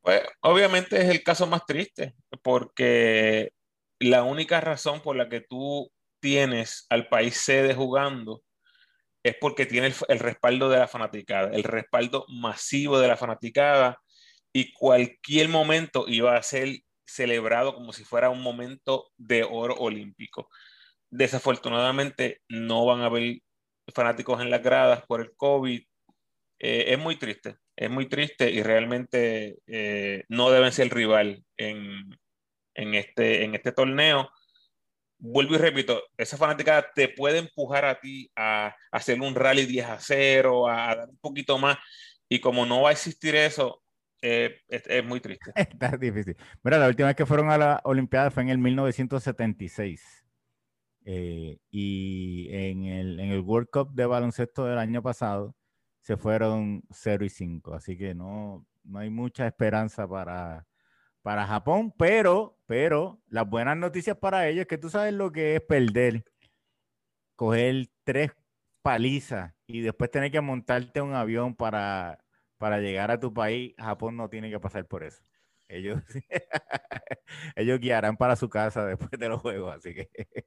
Pues obviamente es el caso más triste, porque la única razón por la que tú tienes al país sede jugando es porque tiene el, respaldo de la fanaticada, el respaldo masivo de la fanaticada y cualquier momento iba a ser celebrado como si fuera un momento de oro olímpico. Desafortunadamente no van a haber fanáticos en las gradas por el COVID. Eh, es muy triste, es muy triste y realmente eh, no deben ser rival en, en, este, en este torneo. Vuelvo y repito, esa fanática te puede empujar a ti a, hacer un rally 10 a 0, a, dar un poquito más, y como no va a existir eso, eh, es, muy triste. Está difícil. Mira, la última vez que fueron a la Olimpiada fue en el 1976. Eh, y en el, en el World Cup de baloncesto del año pasado se fueron 0 y 5. Así que no, no hay mucha esperanza para, para Japón, pero, pero las buenas noticias para ellos es que tú sabes lo que es perder, coger tres palizas y después tener que montarte un avión para para llegar a tu país, Japón no tiene que pasar por eso. Ellos, ellos guiarán para su casa después de los juegos, así que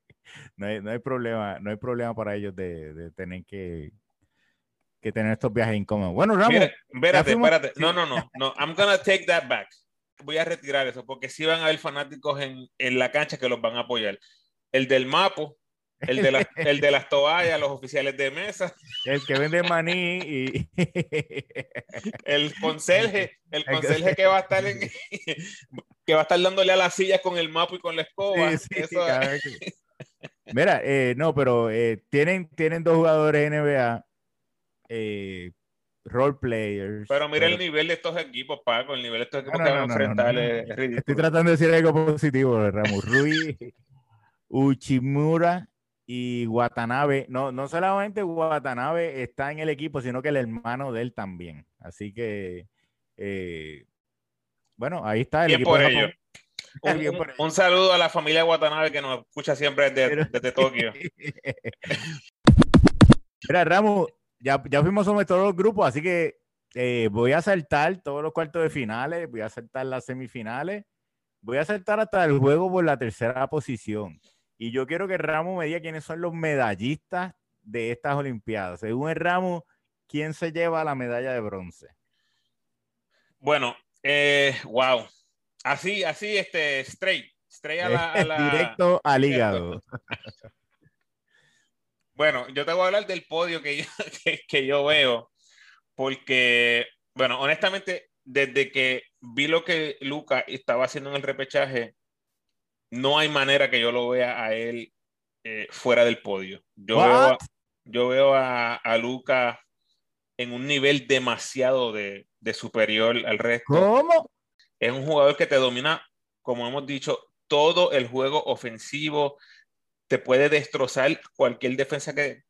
no hay, no hay problema, no hay problema para ellos de, de tener que, que, tener estos viajes incómodos. Bueno, Ramón. espérate, espérate. No, no, no, no. I'm gonna take that back. Voy a retirar eso, porque si van a haber fanáticos en, en la cancha que los van a apoyar. El del Mapo, el de, el de las toallas, los oficiales de mesa. El que vende maní y... El conserje, el conserje que va a estar en, que va a estar dándole a las sillas con el mapa y con la escoba. Mira, eh, no, pero eh, tienen, tienen dos jugadores NBA, eh, role players. Pero mira el nivel de estos equipos, Paco, el nivel de estos equipos que van a enfrentar es, ridículo. Estoy tratando de decir algo positivo, Ramos. Rui, Uchimura y Watanabe, no, no solamente Watanabe está en el equipo, sino que el hermano de él también. Así que, eh, bueno, ahí está el equipo. Un, saludo a la familia Watanabe que nos escucha siempre desde, Tokio. Mira, Ramos, ya, ya fuimos sobre todos los grupos, así que eh, voy a saltar todos los cuartos de finales, voy a saltar las semifinales, voy a saltar hasta el juego por la tercera posición. Y yo quiero que Ramos me diga quiénes son los medallistas de estas Olimpiadas. Según el Ramos, ¿quién se lleva la medalla de bronce? Bueno, eh, wow. Así, así, este, straight. Straight a la, Directo al hígado. bueno, yo te voy a hablar del podio que yo, que yo veo, porque, bueno, honestamente, desde que vi lo que Luca estaba haciendo en el repechaje, no hay manera que yo lo vea a él eh, fuera del podio. Yo veo, a, yo veo a, Luca en un nivel demasiado de, superior al resto. ¿Cómo? Es un jugador que te domina, como hemos dicho, todo el juego ofensivo. Te puede destrozar cualquier defensa que,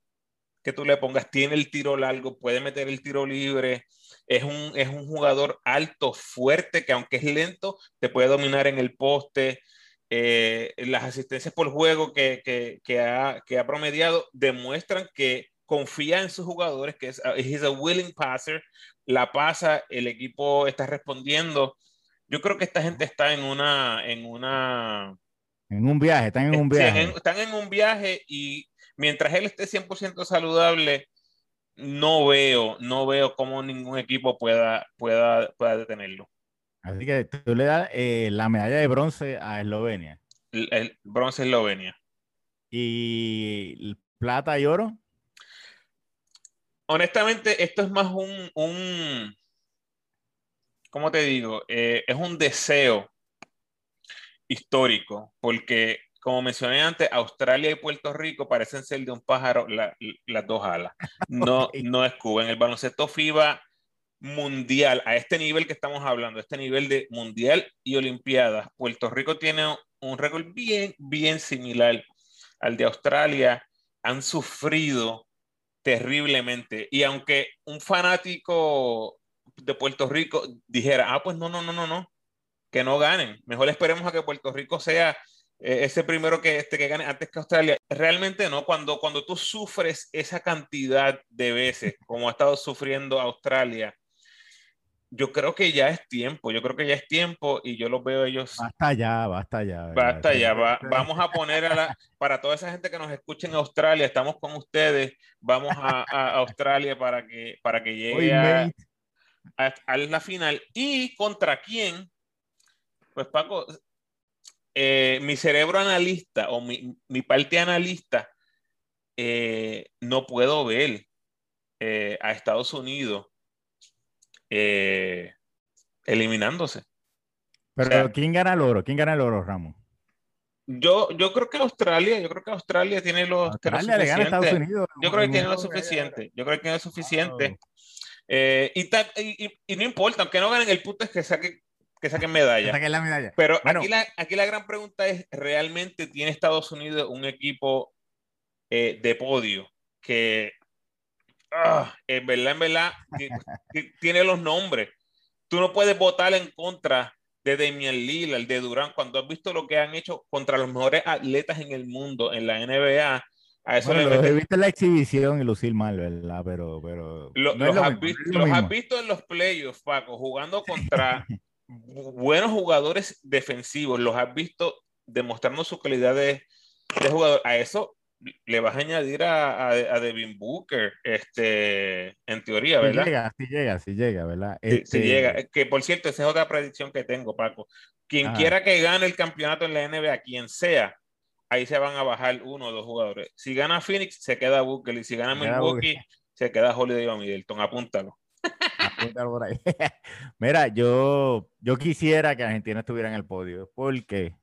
que tú le pongas. Tiene el tiro largo, puede meter el tiro libre. Es un, es un jugador alto, fuerte, que aunque es lento, te puede dominar en el poste. Eh, las asistencias por juego que, que, ha, que, ha, promediado demuestran que confía en sus jugadores, que es he's a willing passer, la pasa, el equipo está respondiendo. Yo creo que esta gente está en una, en una, en un viaje, están en un viaje. están en un viaje y mientras él esté 100% saludable, no veo, no veo cómo ningún equipo pueda, pueda, pueda detenerlo. Así que tú le das eh, la medalla de bronce a Eslovenia. El, bronce a Eslovenia. ¿Y plata y oro? Honestamente, esto es más un, un ¿cómo te digo? Eh, es un deseo histórico, porque como mencioné antes, Australia y Puerto Rico parecen ser de un pájaro las dos alas. No, no es Cuba. En el baloncesto FIBA mundial, a este nivel que estamos hablando, este nivel de mundial y olimpiadas, Puerto Rico tiene un récord bien, bien similar al de Australia. Han sufrido terriblemente. Y aunque un fanático de Puerto Rico dijera, ah, pues no, no, no, no, no, que no ganen. Mejor esperemos a que Puerto Rico sea eh, ese primero que, este, que gane antes que Australia. Realmente no, cuando, cuando tú sufres esa cantidad de veces, como ha estado sufriendo Australia, yo creo que ya es tiempo, yo creo que ya es tiempo y yo los veo ellos. Basta ya, basta ya. Basta ya, vamos a poner a la, para toda esa gente que nos escucha en Australia, estamos con ustedes, vamos a, Australia para que, para que llegue a, a, la final. ¿Y contra quién? Pues Paco, eh, mi cerebro analista o mi, mi parte analista, eh, no puedo ver eh, a Estados Unidos eliminándose. Pero ¿quién gana el oro? ¿Quién gana el oro, Ramos? Yo, yo creo que Australia, yo creo que Australia tiene los Australia le gana a Estados Unidos. Yo creo que tiene lo suficiente. Yo creo que tiene lo suficiente. Eh, y, y, no importa, aunque no ganen el punto es que saquen que saquen medalla. Saquen la medalla. Pero aquí, la, aquí la gran pregunta es, ¿realmente tiene Estados Unidos un equipo eh, de podio que Ah, en verdad, en verdad, tiene los nombres. Tú no puedes votar en contra de Damian Lillard, de Durán, cuando has visto lo que han hecho contra los mejores atletas en el mundo, en la NBA. A eso le he visto en la exhibición y lucir mal, ¿verdad? Pero, pero los, has, visto, en los playoffs, Paco, jugando contra buenos jugadores defensivos. Los has visto demostrando su calidad de, de jugador. A eso le vas a añadir a, a, Devin Booker, este, en teoría, ¿verdad? Si llega, si llega, si llega, ¿verdad? Si, este llega. Que por cierto, esa es otra predicción que tengo, Paco. Quien quiera que gane el campeonato en la NBA, quien sea, ahí se van a bajar uno o dos jugadores. Si gana Phoenix, se queda Booker. Y si gana Milwaukee, se queda Holiday o Middleton. Apúntalo. Apúntalo por ahí. Mira, yo, yo quisiera que Argentina estuviera en el podio, porque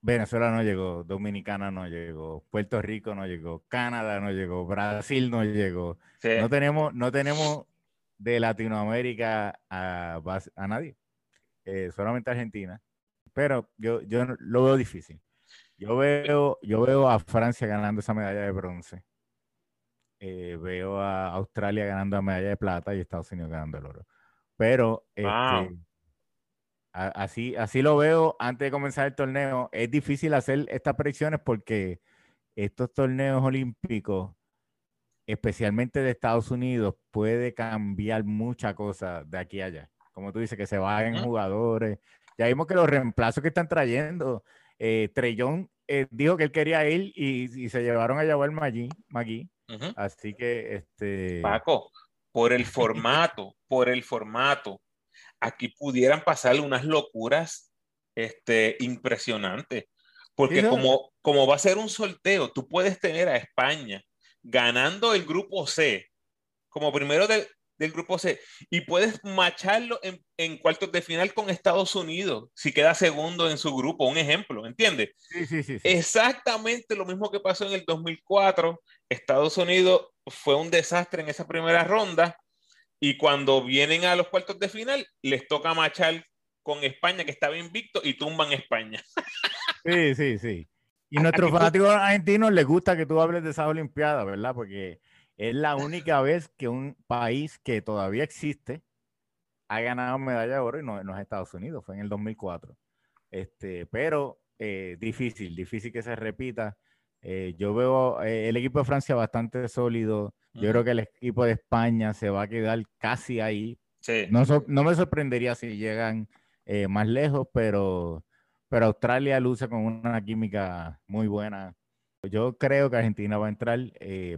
Venezuela no llegó, Dominicana no llegó, Puerto Rico no llegó, Canadá no llegó, Brasil no llegó. No, tenemos, no tenemos de Latinoamérica a, a nadie, eh, solamente Argentina. Pero yo, yo lo veo difícil. Yo veo, yo veo a Francia ganando esa medalla de bronce. Eh, veo a Australia ganando la medalla de plata y Estados Unidos ganando el oro. Pero este, Así, así lo veo antes de comenzar el torneo. Es difícil hacer estas predicciones porque estos torneos olímpicos, especialmente de Estados Unidos, puede cambiar muchas cosas de aquí a allá. Como tú dices, que se vayan jugadores. Ya vimos que los reemplazos que están trayendo, eh, Trellón eh, dijo que él quería ir y, se llevaron a llevar Magui. Así que, este... Paco, por el formato, por el formato aquí pudieran pasar unas locuras este, impresionantes. Porque como, como va a ser un sorteo, tú puedes tener a España ganando el grupo C como primero del, grupo C y puedes macharlo en, en, cuartos de final con Estados Unidos si queda segundo en su grupo, un ejemplo, ¿entiendes? Sí, sí, sí, Exactamente lo mismo que pasó en el 2004. Estados Unidos fue un desastre en esa primera ronda y cuando vienen a los cuartos de final, les toca machar con España, que estaba invicto, y tumban España. Sí, sí, sí. Y nuestros fanáticos argentinos les gusta que tú hables de esa Olimpiada, ¿verdad? Porque es la única vez que un país que todavía existe ha ganado medalla de oro y no, es Estados Unidos, fue en el 2004. Este, pero eh, difícil, difícil que se repita. Eh, yo veo eh, el equipo de Francia bastante sólido. Yo creo que el equipo de España se va a quedar casi ahí. No, no, me sorprendería si llegan eh, más lejos, pero, pero Australia luce con una química muy buena. Yo creo que Argentina va a entrar,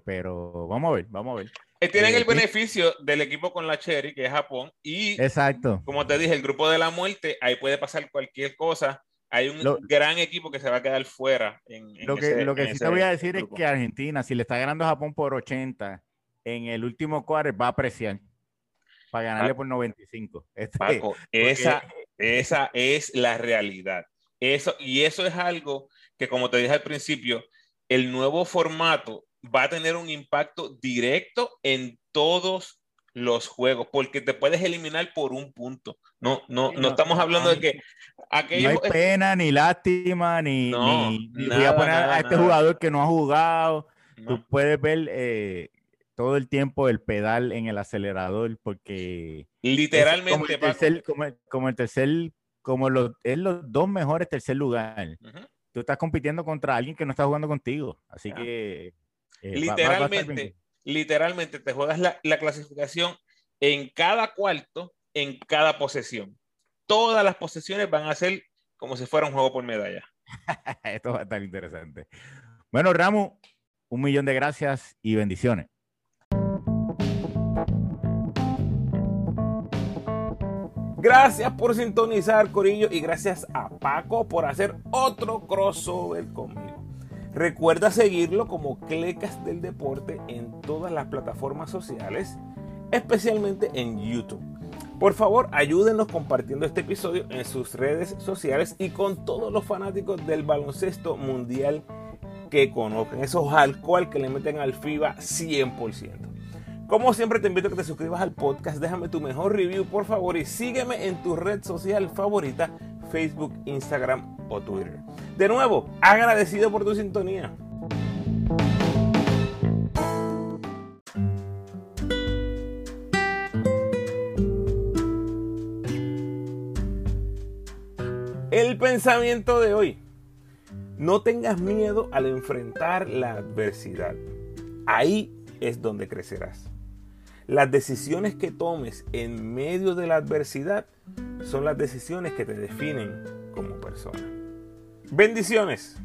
pero vamos a ver, vamos a ver. tienen el beneficio del equipo con la Cherry, que es Japón, y Exacto. como te dije, el grupo de la muerte, ahí puede pasar cualquier cosa hay un gran equipo que se va a quedar fuera. En, lo que, lo que sí te voy a decir es que Argentina, si le está ganando a Japón por 80, en el último cuarto va a apreciar para ganarle por 95. Este, Paco, esa, esa es la realidad. Eso, y eso es algo que, como te dije al principio, el nuevo formato va a tener un impacto directo en todos los juegos, porque te puedes eliminar por un punto. No, no, no, estamos hablando de que aquello, no hay pena, ni lástima, ni, voy a poner a este jugador que no ha jugado. Tú puedes ver eh, todo el tiempo el pedal en el acelerador, porque literalmente como el tercer, como los, es los dos mejores tercer lugar. Tú estás compitiendo contra alguien que no está jugando contigo, así que eh, literalmente, literalmente te juegas la, clasificación en cada cuarto, en cada posesión. Todas las posesiones van a ser como si fuera un juego por medalla. Esto va a estar interesante. Bueno, Ramo, un millón de gracias y bendiciones. Gracias por sintonizar, Corillo, y gracias a Paco por hacer otro crossover conmigo. Recuerda seguirlo como Clecas del Deporte en todas las plataformas sociales, especialmente en YouTube. Por favor, ayúdenos compartiendo este episodio en sus redes sociales y con todos los fanáticos del baloncesto mundial que conozcan, esos alcohol que le meten al FIBA 100%. Como siempre te invito a que te suscribas al podcast, déjame tu mejor review por favor y sígueme en tu red social favorita, Facebook, Instagram o Twitter. De nuevo, agradecido por tu sintonía. El pensamiento de hoy. No tengas miedo al enfrentar la adversidad. Ahí es donde crecerás. Las decisiones que tomes en medio de la adversidad son las decisiones que te definen como persona. Bendiciones.